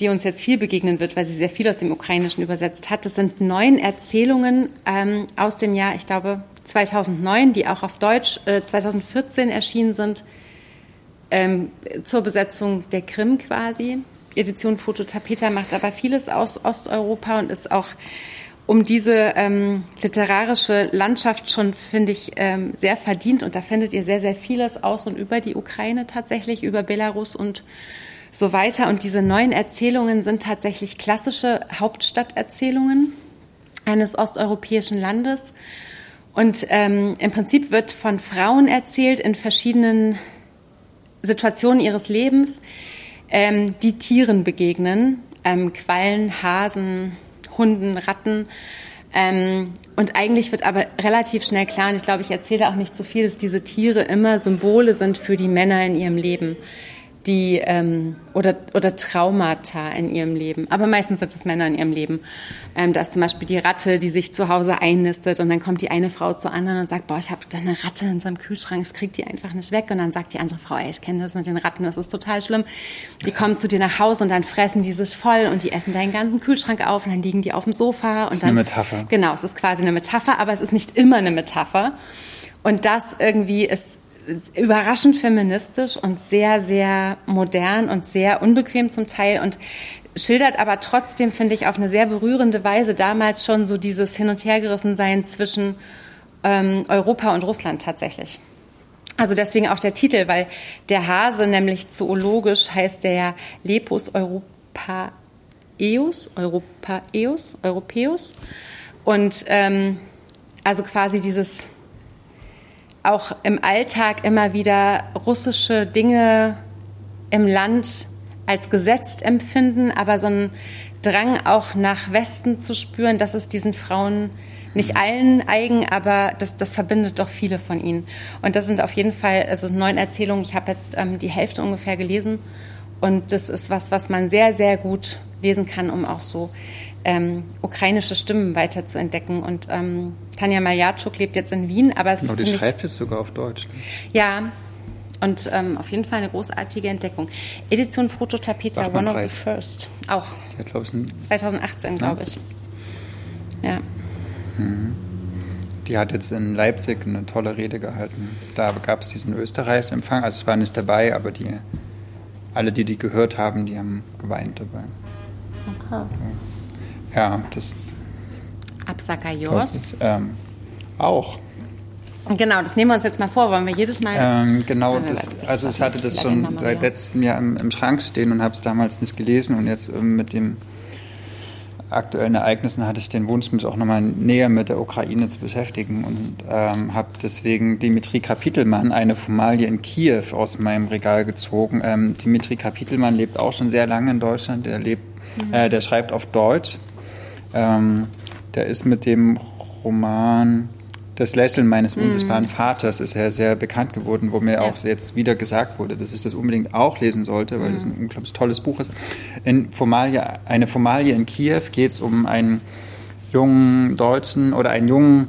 Speaker 1: die uns jetzt viel begegnen wird, weil sie sehr viel aus dem Ukrainischen übersetzt hat. Das sind neun Erzählungen ähm, aus dem Jahr, ich glaube, 2009, die auch auf Deutsch äh, 2014 erschienen sind ähm, zur Besetzung der Krim quasi. Edition Foto Tapeta macht aber vieles aus Osteuropa und ist auch um diese ähm, literarische Landschaft schon, finde ich, ähm, sehr verdient. Und da findet ihr sehr, sehr vieles aus und über die Ukraine tatsächlich, über Belarus und so weiter. Und diese neuen Erzählungen sind tatsächlich klassische Hauptstadterzählungen eines osteuropäischen Landes. Und ähm, im Prinzip wird von Frauen erzählt in verschiedenen Situationen ihres Lebens, ähm, die Tieren begegnen, ähm, Quallen, Hasen, Hunden, Ratten. Ähm, und eigentlich wird aber relativ schnell klar, und ich glaube, ich erzähle auch nicht zu so viel, dass diese Tiere immer Symbole sind für die Männer in ihrem Leben. Die ähm, oder, oder Traumata in ihrem Leben. Aber meistens sind es Männer in ihrem Leben. Ähm, da ist zum Beispiel die Ratte, die sich zu Hause einnistet und dann kommt die eine Frau zur anderen und sagt, boah, ich habe da eine Ratte in so einem Kühlschrank, ich krieg die einfach nicht weg. Und dann sagt die andere Frau, ey, ich kenne das mit den Ratten, das ist total schlimm. Die kommen zu dir nach Hause und dann fressen die sich voll und die essen deinen ganzen Kühlschrank auf und dann liegen die auf dem Sofa. Und
Speaker 2: das ist
Speaker 1: dann,
Speaker 2: eine Metapher.
Speaker 1: Genau, es ist quasi eine Metapher, aber es ist nicht immer eine Metapher. Und das irgendwie ist überraschend feministisch und sehr, sehr modern und sehr unbequem zum Teil und schildert aber trotzdem, finde ich, auf eine sehr berührende Weise damals schon so dieses Hin- und Hergerissensein zwischen ähm, Europa und Russland tatsächlich. Also deswegen auch der Titel, weil der Hase nämlich zoologisch heißt der ja Lepus europaeus, europaeus, europäus. Und ähm, also quasi dieses auch im Alltag immer wieder russische Dinge im Land als gesetzt empfinden, aber so einen Drang auch nach Westen zu spüren, das ist diesen Frauen nicht allen eigen, aber das, das verbindet doch viele von ihnen. Und das sind auf jeden Fall also neun Erzählungen. Ich habe jetzt ähm, die Hälfte ungefähr gelesen und das ist was, was man sehr, sehr gut lesen kann, um auch so ähm, ukrainische Stimmen weiter zu entdecken. Und ähm, Tanja Maljatschuk lebt jetzt in Wien, aber es
Speaker 2: genau, die schreibt jetzt sogar auf Deutsch. Ne?
Speaker 1: Ja, und ähm, auf jeden Fall eine großartige Entdeckung. Edition Fototapeta, One of the First. Auch.
Speaker 2: Die hat, glaube ich,
Speaker 1: 2018, glaube ich. Ja.
Speaker 2: Mhm. Die hat jetzt in Leipzig eine tolle Rede gehalten. Da gab es diesen Österreichsempfang. Also es war nicht dabei, aber die, alle, die die gehört haben, die haben geweint dabei. Okay. Ja, das.
Speaker 1: Absakajos?
Speaker 2: Ähm, auch.
Speaker 1: Genau, das nehmen wir uns jetzt mal vor. Wollen wir jedes Mal.
Speaker 2: Ähm, genau, das, also ich hatte das schon seit letztem Jahr im, im Schrank stehen und habe es damals nicht gelesen und jetzt ähm, mit den aktuellen Ereignissen hatte ich den Wunsch, mich auch nochmal näher mit der Ukraine zu beschäftigen und ähm, habe deswegen Dimitri Kapitelmann, eine Formalie in Kiew, aus meinem Regal gezogen. Ähm, Dimitri Kapitelmann lebt auch schon sehr lange in Deutschland. Der lebt, mhm. äh, der schreibt auf Deutsch ähm, der ist mit dem Roman Das Lächeln meines mhm. unsichtbaren Vaters ist er sehr bekannt geworden, wo mir ja. auch jetzt wieder gesagt wurde, dass ich das unbedingt auch lesen sollte, weil mhm. das ein unglaublich tolles Buch ist. In Formalie, eine Formalie in Kiew geht es um einen jungen Deutschen oder einen jungen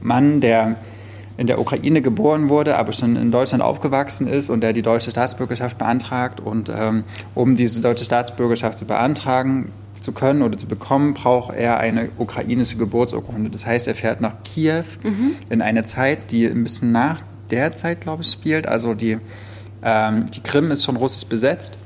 Speaker 2: Mann, der in der Ukraine geboren wurde, aber schon in Deutschland aufgewachsen ist und der die deutsche Staatsbürgerschaft beantragt. Und ähm, um diese deutsche Staatsbürgerschaft zu beantragen, zu können oder zu bekommen, braucht er eine ukrainische Geburtsurkunde. Das heißt, er fährt nach Kiew mhm. in eine Zeit, die ein bisschen nach der Zeit, glaube ich, spielt. Also die, ähm, die Krim ist schon russisch besetzt,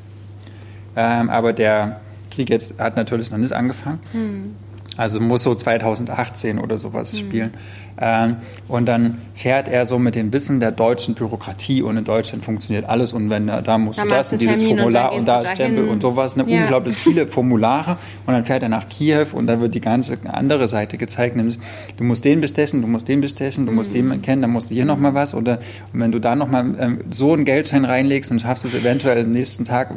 Speaker 2: ähm, aber der Krieg jetzt hat natürlich noch nicht angefangen. Mhm. Also muss so 2018 oder sowas mhm. spielen. Ähm, und dann fährt er so mit dem Wissen der deutschen Bürokratie und in Deutschland funktioniert alles und wenn da musst du das und dieses Formular und, und da Stempel und sowas, ne, ja. unglaublich viele Formulare und dann fährt er nach Kiew und da wird die ganze andere Seite gezeigt, nämlich du musst den bestechen, du musst den bestechen, du musst mhm. den kennen, dann musst du hier nochmal was oder und wenn du da nochmal ähm, so einen Geldschein reinlegst, dann schaffst du es eventuell am nächsten Tag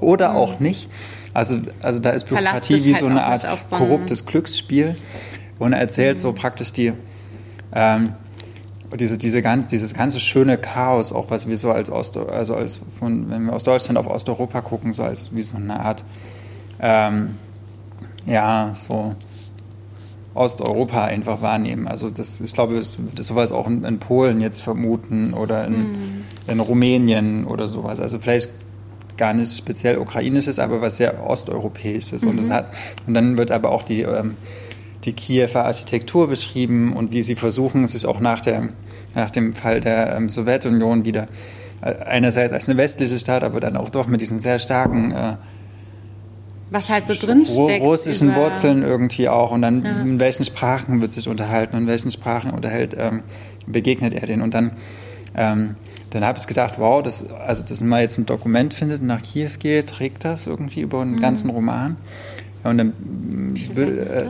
Speaker 2: oder auch mhm. nicht. Also, also da ist Bürokratie wie halt so eine Art so korruptes Glücksspiel. Und er erzählt mhm. so praktisch die, ähm, diese, diese ganz, dieses ganze schöne Chaos, auch was wir so als Ost, also als von, wenn wir aus Deutschland auf Osteuropa gucken, so als wie so eine Art, ähm, ja, so Osteuropa einfach wahrnehmen. Also das, ich glaube, das, das sowas auch in, in, Polen jetzt vermuten oder in, mhm. in Rumänien oder sowas. Also vielleicht gar nicht speziell ukrainisches, aber was sehr osteuropäisches. Mhm. Und, das hat, und dann wird aber auch die, ähm, die Kiewer Architektur beschrieben und wie sie versuchen, sich auch nach, der, nach dem Fall der ähm, Sowjetunion wieder äh, einerseits als eine westliche Stadt, aber dann auch doch mit diesen sehr starken äh,
Speaker 1: was halt so drinsteckt.
Speaker 2: Russischen Wurzeln irgendwie auch. Und dann ja. in welchen Sprachen wird sich unterhalten und in welchen Sprachen unterhält, ähm, begegnet er den. Und dann ähm, dann habe ich gedacht, wow, das, also dass man jetzt ein Dokument findet und nach Kiew geht, trägt das irgendwie über einen mhm. ganzen Roman. Ja, und dann will, äh,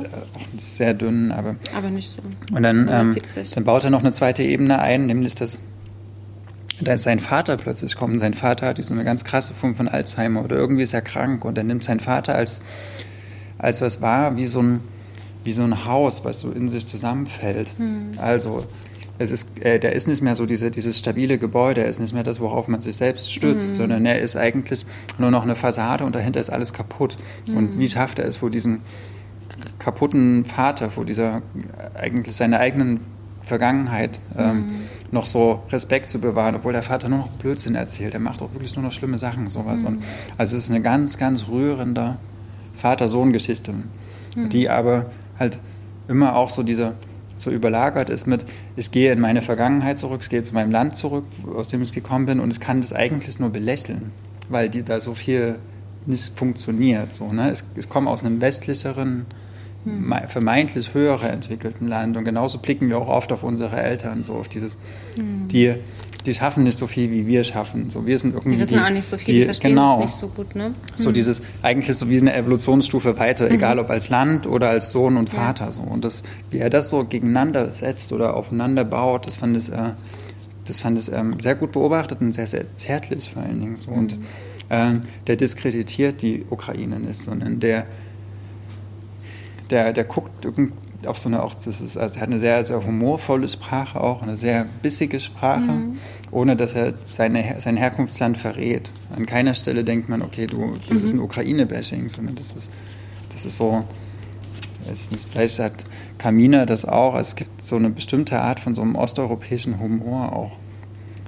Speaker 2: sehr dünn, aber.
Speaker 1: Aber nicht so.
Speaker 2: Und dann, ähm, dann baut er noch eine zweite Ebene ein, nämlich dass da ist sein Vater plötzlich kommt. Sein Vater hat so eine ganz krasse Form von Alzheimer oder irgendwie ist er krank und er nimmt seinen Vater als, als was war, wie so ein, wie so ein Haus, was so in sich zusammenfällt. Mhm. Also es ist, äh, der ist nicht mehr so diese, dieses stabile Gebäude, er ist nicht mehr das, worauf man sich selbst stützt, mhm. sondern er ist eigentlich nur noch eine Fassade und dahinter ist alles kaputt. Mhm. Und wie schafft er es vor diesem kaputten Vater, vor dieser eigentlich seiner eigenen Vergangenheit ähm, mhm. noch so Respekt zu bewahren, obwohl der Vater nur noch Blödsinn erzählt. Er macht auch wirklich nur noch schlimme Sachen, sowas. Und mhm. also es ist eine ganz, ganz rührende Vater-Sohn-Geschichte, mhm. die aber halt immer auch so diese so überlagert ist mit, ich gehe in meine Vergangenheit zurück, ich gehe zu meinem Land zurück, aus dem ich gekommen bin und ich kann das eigentlich nur belächeln, weil die da so viel nicht funktioniert. So, ne? ich, ich komme aus einem westlicheren, hm. vermeintlich höher entwickelten Land und genauso blicken wir auch oft auf unsere Eltern, so auf dieses, hm. die die schaffen nicht so viel, wie wir schaffen. So, wir sind irgendwie
Speaker 1: die wissen
Speaker 2: die,
Speaker 1: auch nicht so viel, die, die verstehen genau, nicht so gut. Ne? Hm.
Speaker 2: So dieses, eigentlich so wie eine Evolutionsstufe weiter, mhm. egal ob als Land oder als Sohn und Vater. Ja. So. Und das, wie er das so gegeneinander setzt oder aufeinander baut, das fand ich, äh, das fand ich ähm, sehr gut beobachtet und sehr, sehr zärtlich vor allen Dingen. So. Und mhm. äh, der diskreditiert die Ukraine nicht, sondern der, der, der guckt irgendwie auf so eine auch, das ist, also er hat eine sehr, sehr humorvolle Sprache auch, eine sehr bissige Sprache, mhm. ohne dass er seine, sein Herkunftsland verrät. An keiner Stelle denkt man, okay, du, das mhm. ist ein Ukraine-Bashing, sondern das ist, das ist so, es ist, vielleicht hat Kamina das auch, es gibt so eine bestimmte Art von so einem osteuropäischen Humor auch.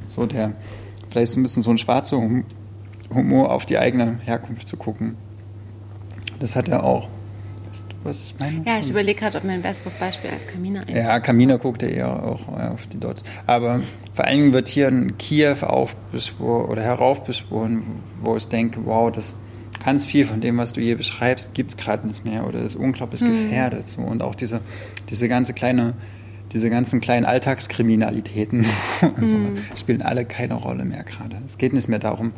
Speaker 2: So der, vielleicht so ein bisschen so ein schwarzer Humor auf die eigene Herkunft zu gucken. Das hat er auch
Speaker 1: was ich meine? Ja, ich überlege gerade, ob mir ein besseres Beispiel als Kamina
Speaker 2: einfällt. Ja, Kamina guckt ja eher auch auf die dort. Aber vor allen Dingen wird hier in Kiew aufbeschworen oder heraufbeschworen, wo ich denke, wow, das ganz viel von dem, was du hier beschreibst, gibt es gerade nicht mehr oder ist unglaublich mhm. gefährdet. So. Und auch diese, diese ganze kleine diese ganzen kleinen Alltagskriminalitäten also, mhm. spielen alle keine Rolle mehr gerade. Es geht nicht mehr darum,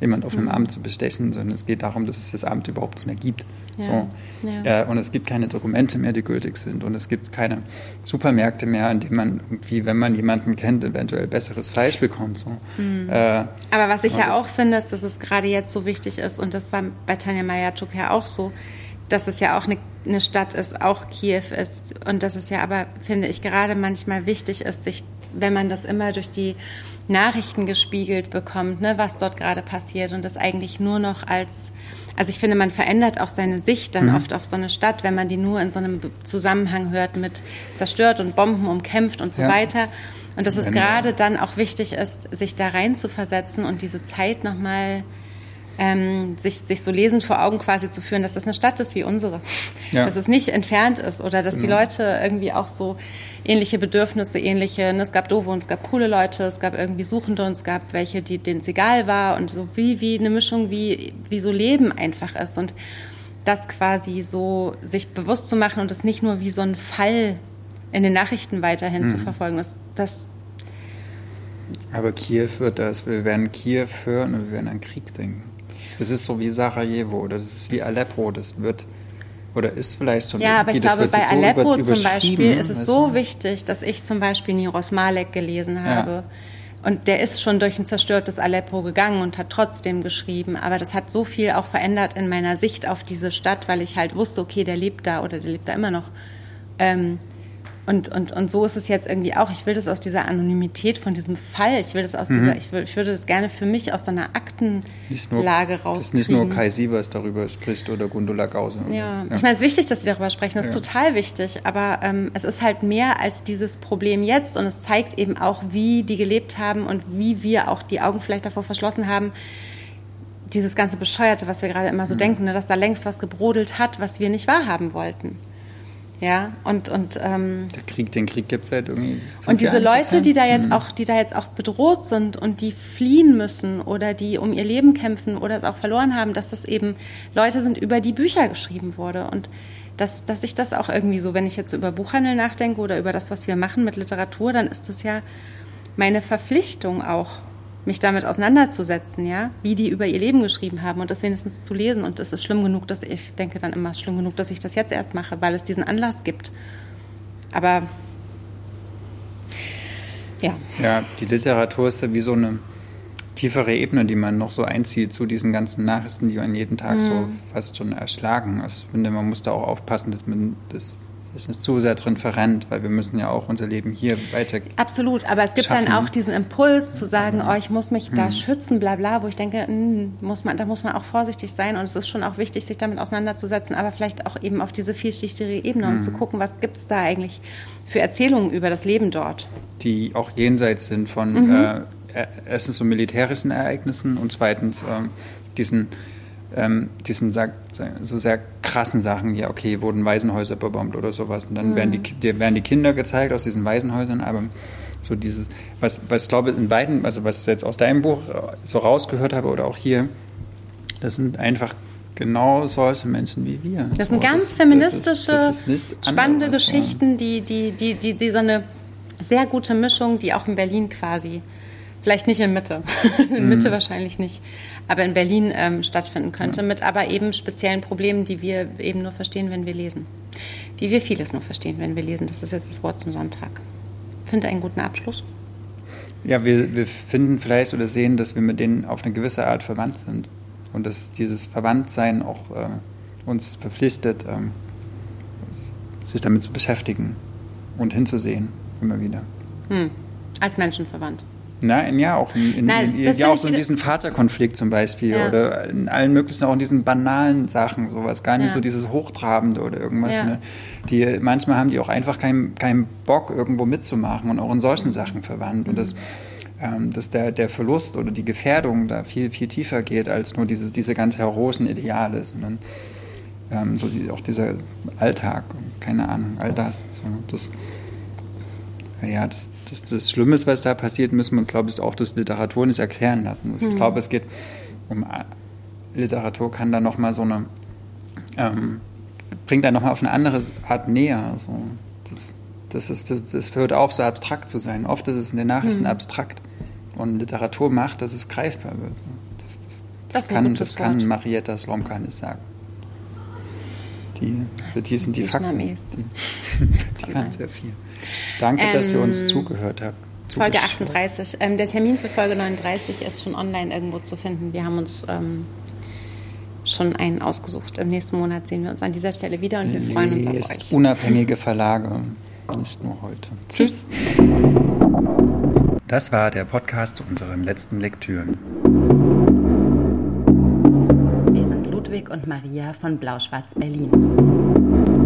Speaker 2: jemand auf einem mhm. Amt zu bestechen, sondern es geht darum, dass es das Amt überhaupt nicht mehr gibt. Ja. So. Ja. Äh, und es gibt keine Dokumente mehr, die gültig sind. Und es gibt keine Supermärkte mehr, in denen man irgendwie, wenn man jemanden kennt, eventuell besseres Fleisch bekommt. So.
Speaker 1: Mhm. Äh, Aber was ich ja auch finde, ist, dass es gerade jetzt so wichtig ist, und das war bei Tanja Majatuk ja auch so, dass es ja auch eine, eine Stadt ist, auch Kiew ist. Und dass es ja aber, finde ich, gerade manchmal wichtig ist, sich, wenn man das immer durch die Nachrichten gespiegelt bekommt, ne, was dort gerade passiert und das eigentlich nur noch als, also ich finde, man verändert auch seine Sicht dann mhm. oft auf so eine Stadt, wenn man die nur in so einem Zusammenhang hört mit zerstört und Bomben umkämpft und so ja. weiter. Und dass es gerade dann auch wichtig ist, sich da rein zu versetzen und diese Zeit nochmal mal ähm, sich, sich so lesend vor Augen quasi zu führen, dass das eine Stadt ist wie unsere. Ja. Dass es nicht entfernt ist oder dass genau. die Leute irgendwie auch so ähnliche Bedürfnisse, ähnliche, ne, es gab doofe und es gab coole Leute, es gab irgendwie Suchende und es gab welche, die, denen es egal war und so wie, wie eine Mischung, wie, wie so Leben einfach ist und das quasi so sich bewusst zu machen und es nicht nur wie so ein Fall in den Nachrichten weiterhin mhm. zu verfolgen, das, das
Speaker 2: aber Kiew wird das, wir werden Kiew hören und wir werden an Krieg denken. Das ist so wie Sarajevo oder das ist wie Aleppo. Das wird oder ist vielleicht schon.
Speaker 1: Ja, aber ich glaube, bei Aleppo über, zum Beispiel ist es so wichtig, dass ich zum Beispiel Niros Malek gelesen habe. Ja. Und der ist schon durch ein zerstörtes Aleppo gegangen und hat trotzdem geschrieben. Aber das hat so viel auch verändert in meiner Sicht auf diese Stadt, weil ich halt wusste, okay, der lebt da oder der lebt da immer noch. Ähm, und, und, und so ist es jetzt irgendwie auch. Ich will das aus dieser Anonymität von diesem Fall, ich will das aus mhm. dieser, ich, will, ich würde das gerne für mich aus so einer Aktenlage raus. Dass
Speaker 2: nicht nur Kai Sievers darüber spricht oder Gundula Gause.
Speaker 1: Ja. ja. ich meine, es ist wichtig, dass sie darüber sprechen, das ist total wichtig, aber ähm, es ist halt mehr als dieses Problem jetzt und es zeigt eben auch, wie die gelebt haben und wie wir auch die Augen vielleicht davor verschlossen haben, dieses ganze Bescheuerte, was wir gerade immer so mhm. denken, ne, dass da längst was gebrodelt hat, was wir nicht wahrhaben wollten. Ja, und, und ähm,
Speaker 2: der Krieg, den Krieg gibt es halt irgendwie.
Speaker 1: Und diese Jahren Leute, die da jetzt mhm. auch, die da jetzt auch bedroht sind und die fliehen müssen oder die um ihr Leben kämpfen oder es auch verloren haben, dass das eben Leute sind, über die Bücher geschrieben wurde. Und dass, dass ich das auch irgendwie so, wenn ich jetzt über Buchhandel nachdenke oder über das, was wir machen mit Literatur, dann ist das ja meine Verpflichtung auch mich damit auseinanderzusetzen, ja, wie die über ihr Leben geschrieben haben und das wenigstens zu lesen. Und es ist schlimm genug, dass ich denke dann immer, schlimm genug, dass ich das jetzt erst mache, weil es diesen Anlass gibt. Aber ja.
Speaker 2: Ja, die Literatur ist ja wie so eine tiefere Ebene, die man noch so einzieht zu diesen ganzen Nachrichten, die man jeden Tag mhm. so fast schon erschlagen. Also ich finde, man muss da auch aufpassen, dass man das sich nicht zu sehr drin verrennt, weil wir müssen ja auch unser Leben hier weiter.
Speaker 1: Absolut, aber es gibt
Speaker 2: schaffen.
Speaker 1: dann auch diesen Impuls zu sagen, oh, ich muss mich da schützen, bla bla, wo ich denke, mh, muss man, da muss man auch vorsichtig sein und es ist schon auch wichtig, sich damit auseinanderzusetzen, aber vielleicht auch eben auf diese vielschichtige Ebene und zu gucken, was gibt es da eigentlich für Erzählungen über das Leben dort.
Speaker 2: die auch jenseits sind von
Speaker 1: Mhm.
Speaker 2: äh, erstens so militärischen Ereignissen und zweitens ähm, diesen, ähm, diesen so sehr krassen Sachen, ja okay, wurden Waisenhäuser bebombt oder sowas und dann werden, die,
Speaker 1: Mhm.
Speaker 2: Die, werden die Kinder gezeigt aus diesen Waisenhäusern, aber so dieses, was, was ich glaube in beiden, also was ich jetzt aus deinem Buch so rausgehört habe oder auch hier, das sind einfach genau solche Menschen wie wir.
Speaker 1: Das
Speaker 2: So,
Speaker 1: sind ganz
Speaker 2: das
Speaker 1: feministische,
Speaker 2: ist- das ist
Speaker 1: spannende
Speaker 2: anderes.
Speaker 1: Geschichten, die, die, die, die, die so eine sehr gute Mischung, die auch in Berlin quasi, vielleicht nicht in Mitte, in
Speaker 2: Mhm.
Speaker 1: Mitte wahrscheinlich nicht, aber in Berlin ähm, stattfinden könnte, mit aber eben speziellen Problemen, die wir eben nur verstehen, wenn wir lesen. Wie wir vieles nur verstehen, wenn wir lesen. Das ist jetzt das Wort zum Sonntag. Finde einen guten Abschluss.
Speaker 2: Ja, wir, wir finden vielleicht oder sehen, dass wir mit denen auf eine gewisse Art verwandt sind. Und dass dieses Verwandtsein auch äh, uns verpflichtet, ähm, sich damit zu beschäftigen und hinzusehen, immer wieder.
Speaker 1: Hm. Als Menschen verwandt.
Speaker 2: Nein, ja, auch in, in,
Speaker 1: Nein,
Speaker 2: in, ja, auch so in diesen Vaterkonflikt zum Beispiel
Speaker 1: Ja.
Speaker 2: oder in allen möglichen, auch in diesen banalen Sachen, sowas, gar nicht
Speaker 1: Ja.
Speaker 2: so dieses Hochtrabende oder irgendwas. Ne? Die, manchmal haben die auch einfach keinen keinen Bock, irgendwo mitzumachen und auch in solchen Sachen verwandt. Und das, ähm, dass der, der Verlust oder die Gefährdung da viel, viel tiefer geht als nur diese, diese ganz heroischen Ideale, sondern ähm, so die, auch dieser Alltag, keine Ahnung, all das. So, das ja, das, das, das Schlimme ist, was da passiert, müssen wir uns, glaube ich, auch durch Literatur nicht erklären lassen. Also Ich glaube, es geht um Literatur kann da nochmal so eine, ähm, bringt da nochmal auf eine andere Art näher. So. Das, das, ist, das, das hört auf, so abstrakt zu sein. Oft ist es in den Nachrichten abstrakt. Und Literatur macht, dass es greifbar wird. Das, das, das, kann, das kann. Marietta Slomka nicht sagen. Die, die sind die. Fakten. Die, die kann sehr viel. Danke, dass ihr uns
Speaker 1: Ähm,
Speaker 2: zugehört habt.
Speaker 1: Folge
Speaker 2: Zugeschaut.
Speaker 1: 38. Ähm, der Termin für Folge 39 ist schon online irgendwo zu finden. Wir haben uns ähm, schon einen ausgesucht. Im nächsten Monat sehen wir uns an dieser Stelle wieder und wir freuen uns auf euch.
Speaker 2: unabhängige Verlage, nicht nur heute.
Speaker 1: Tschüss.
Speaker 2: Das war der Podcast zu unseren letzten Lektüren.
Speaker 1: Wir sind Ludwig und Maria von Blau-Schwarz Berlin.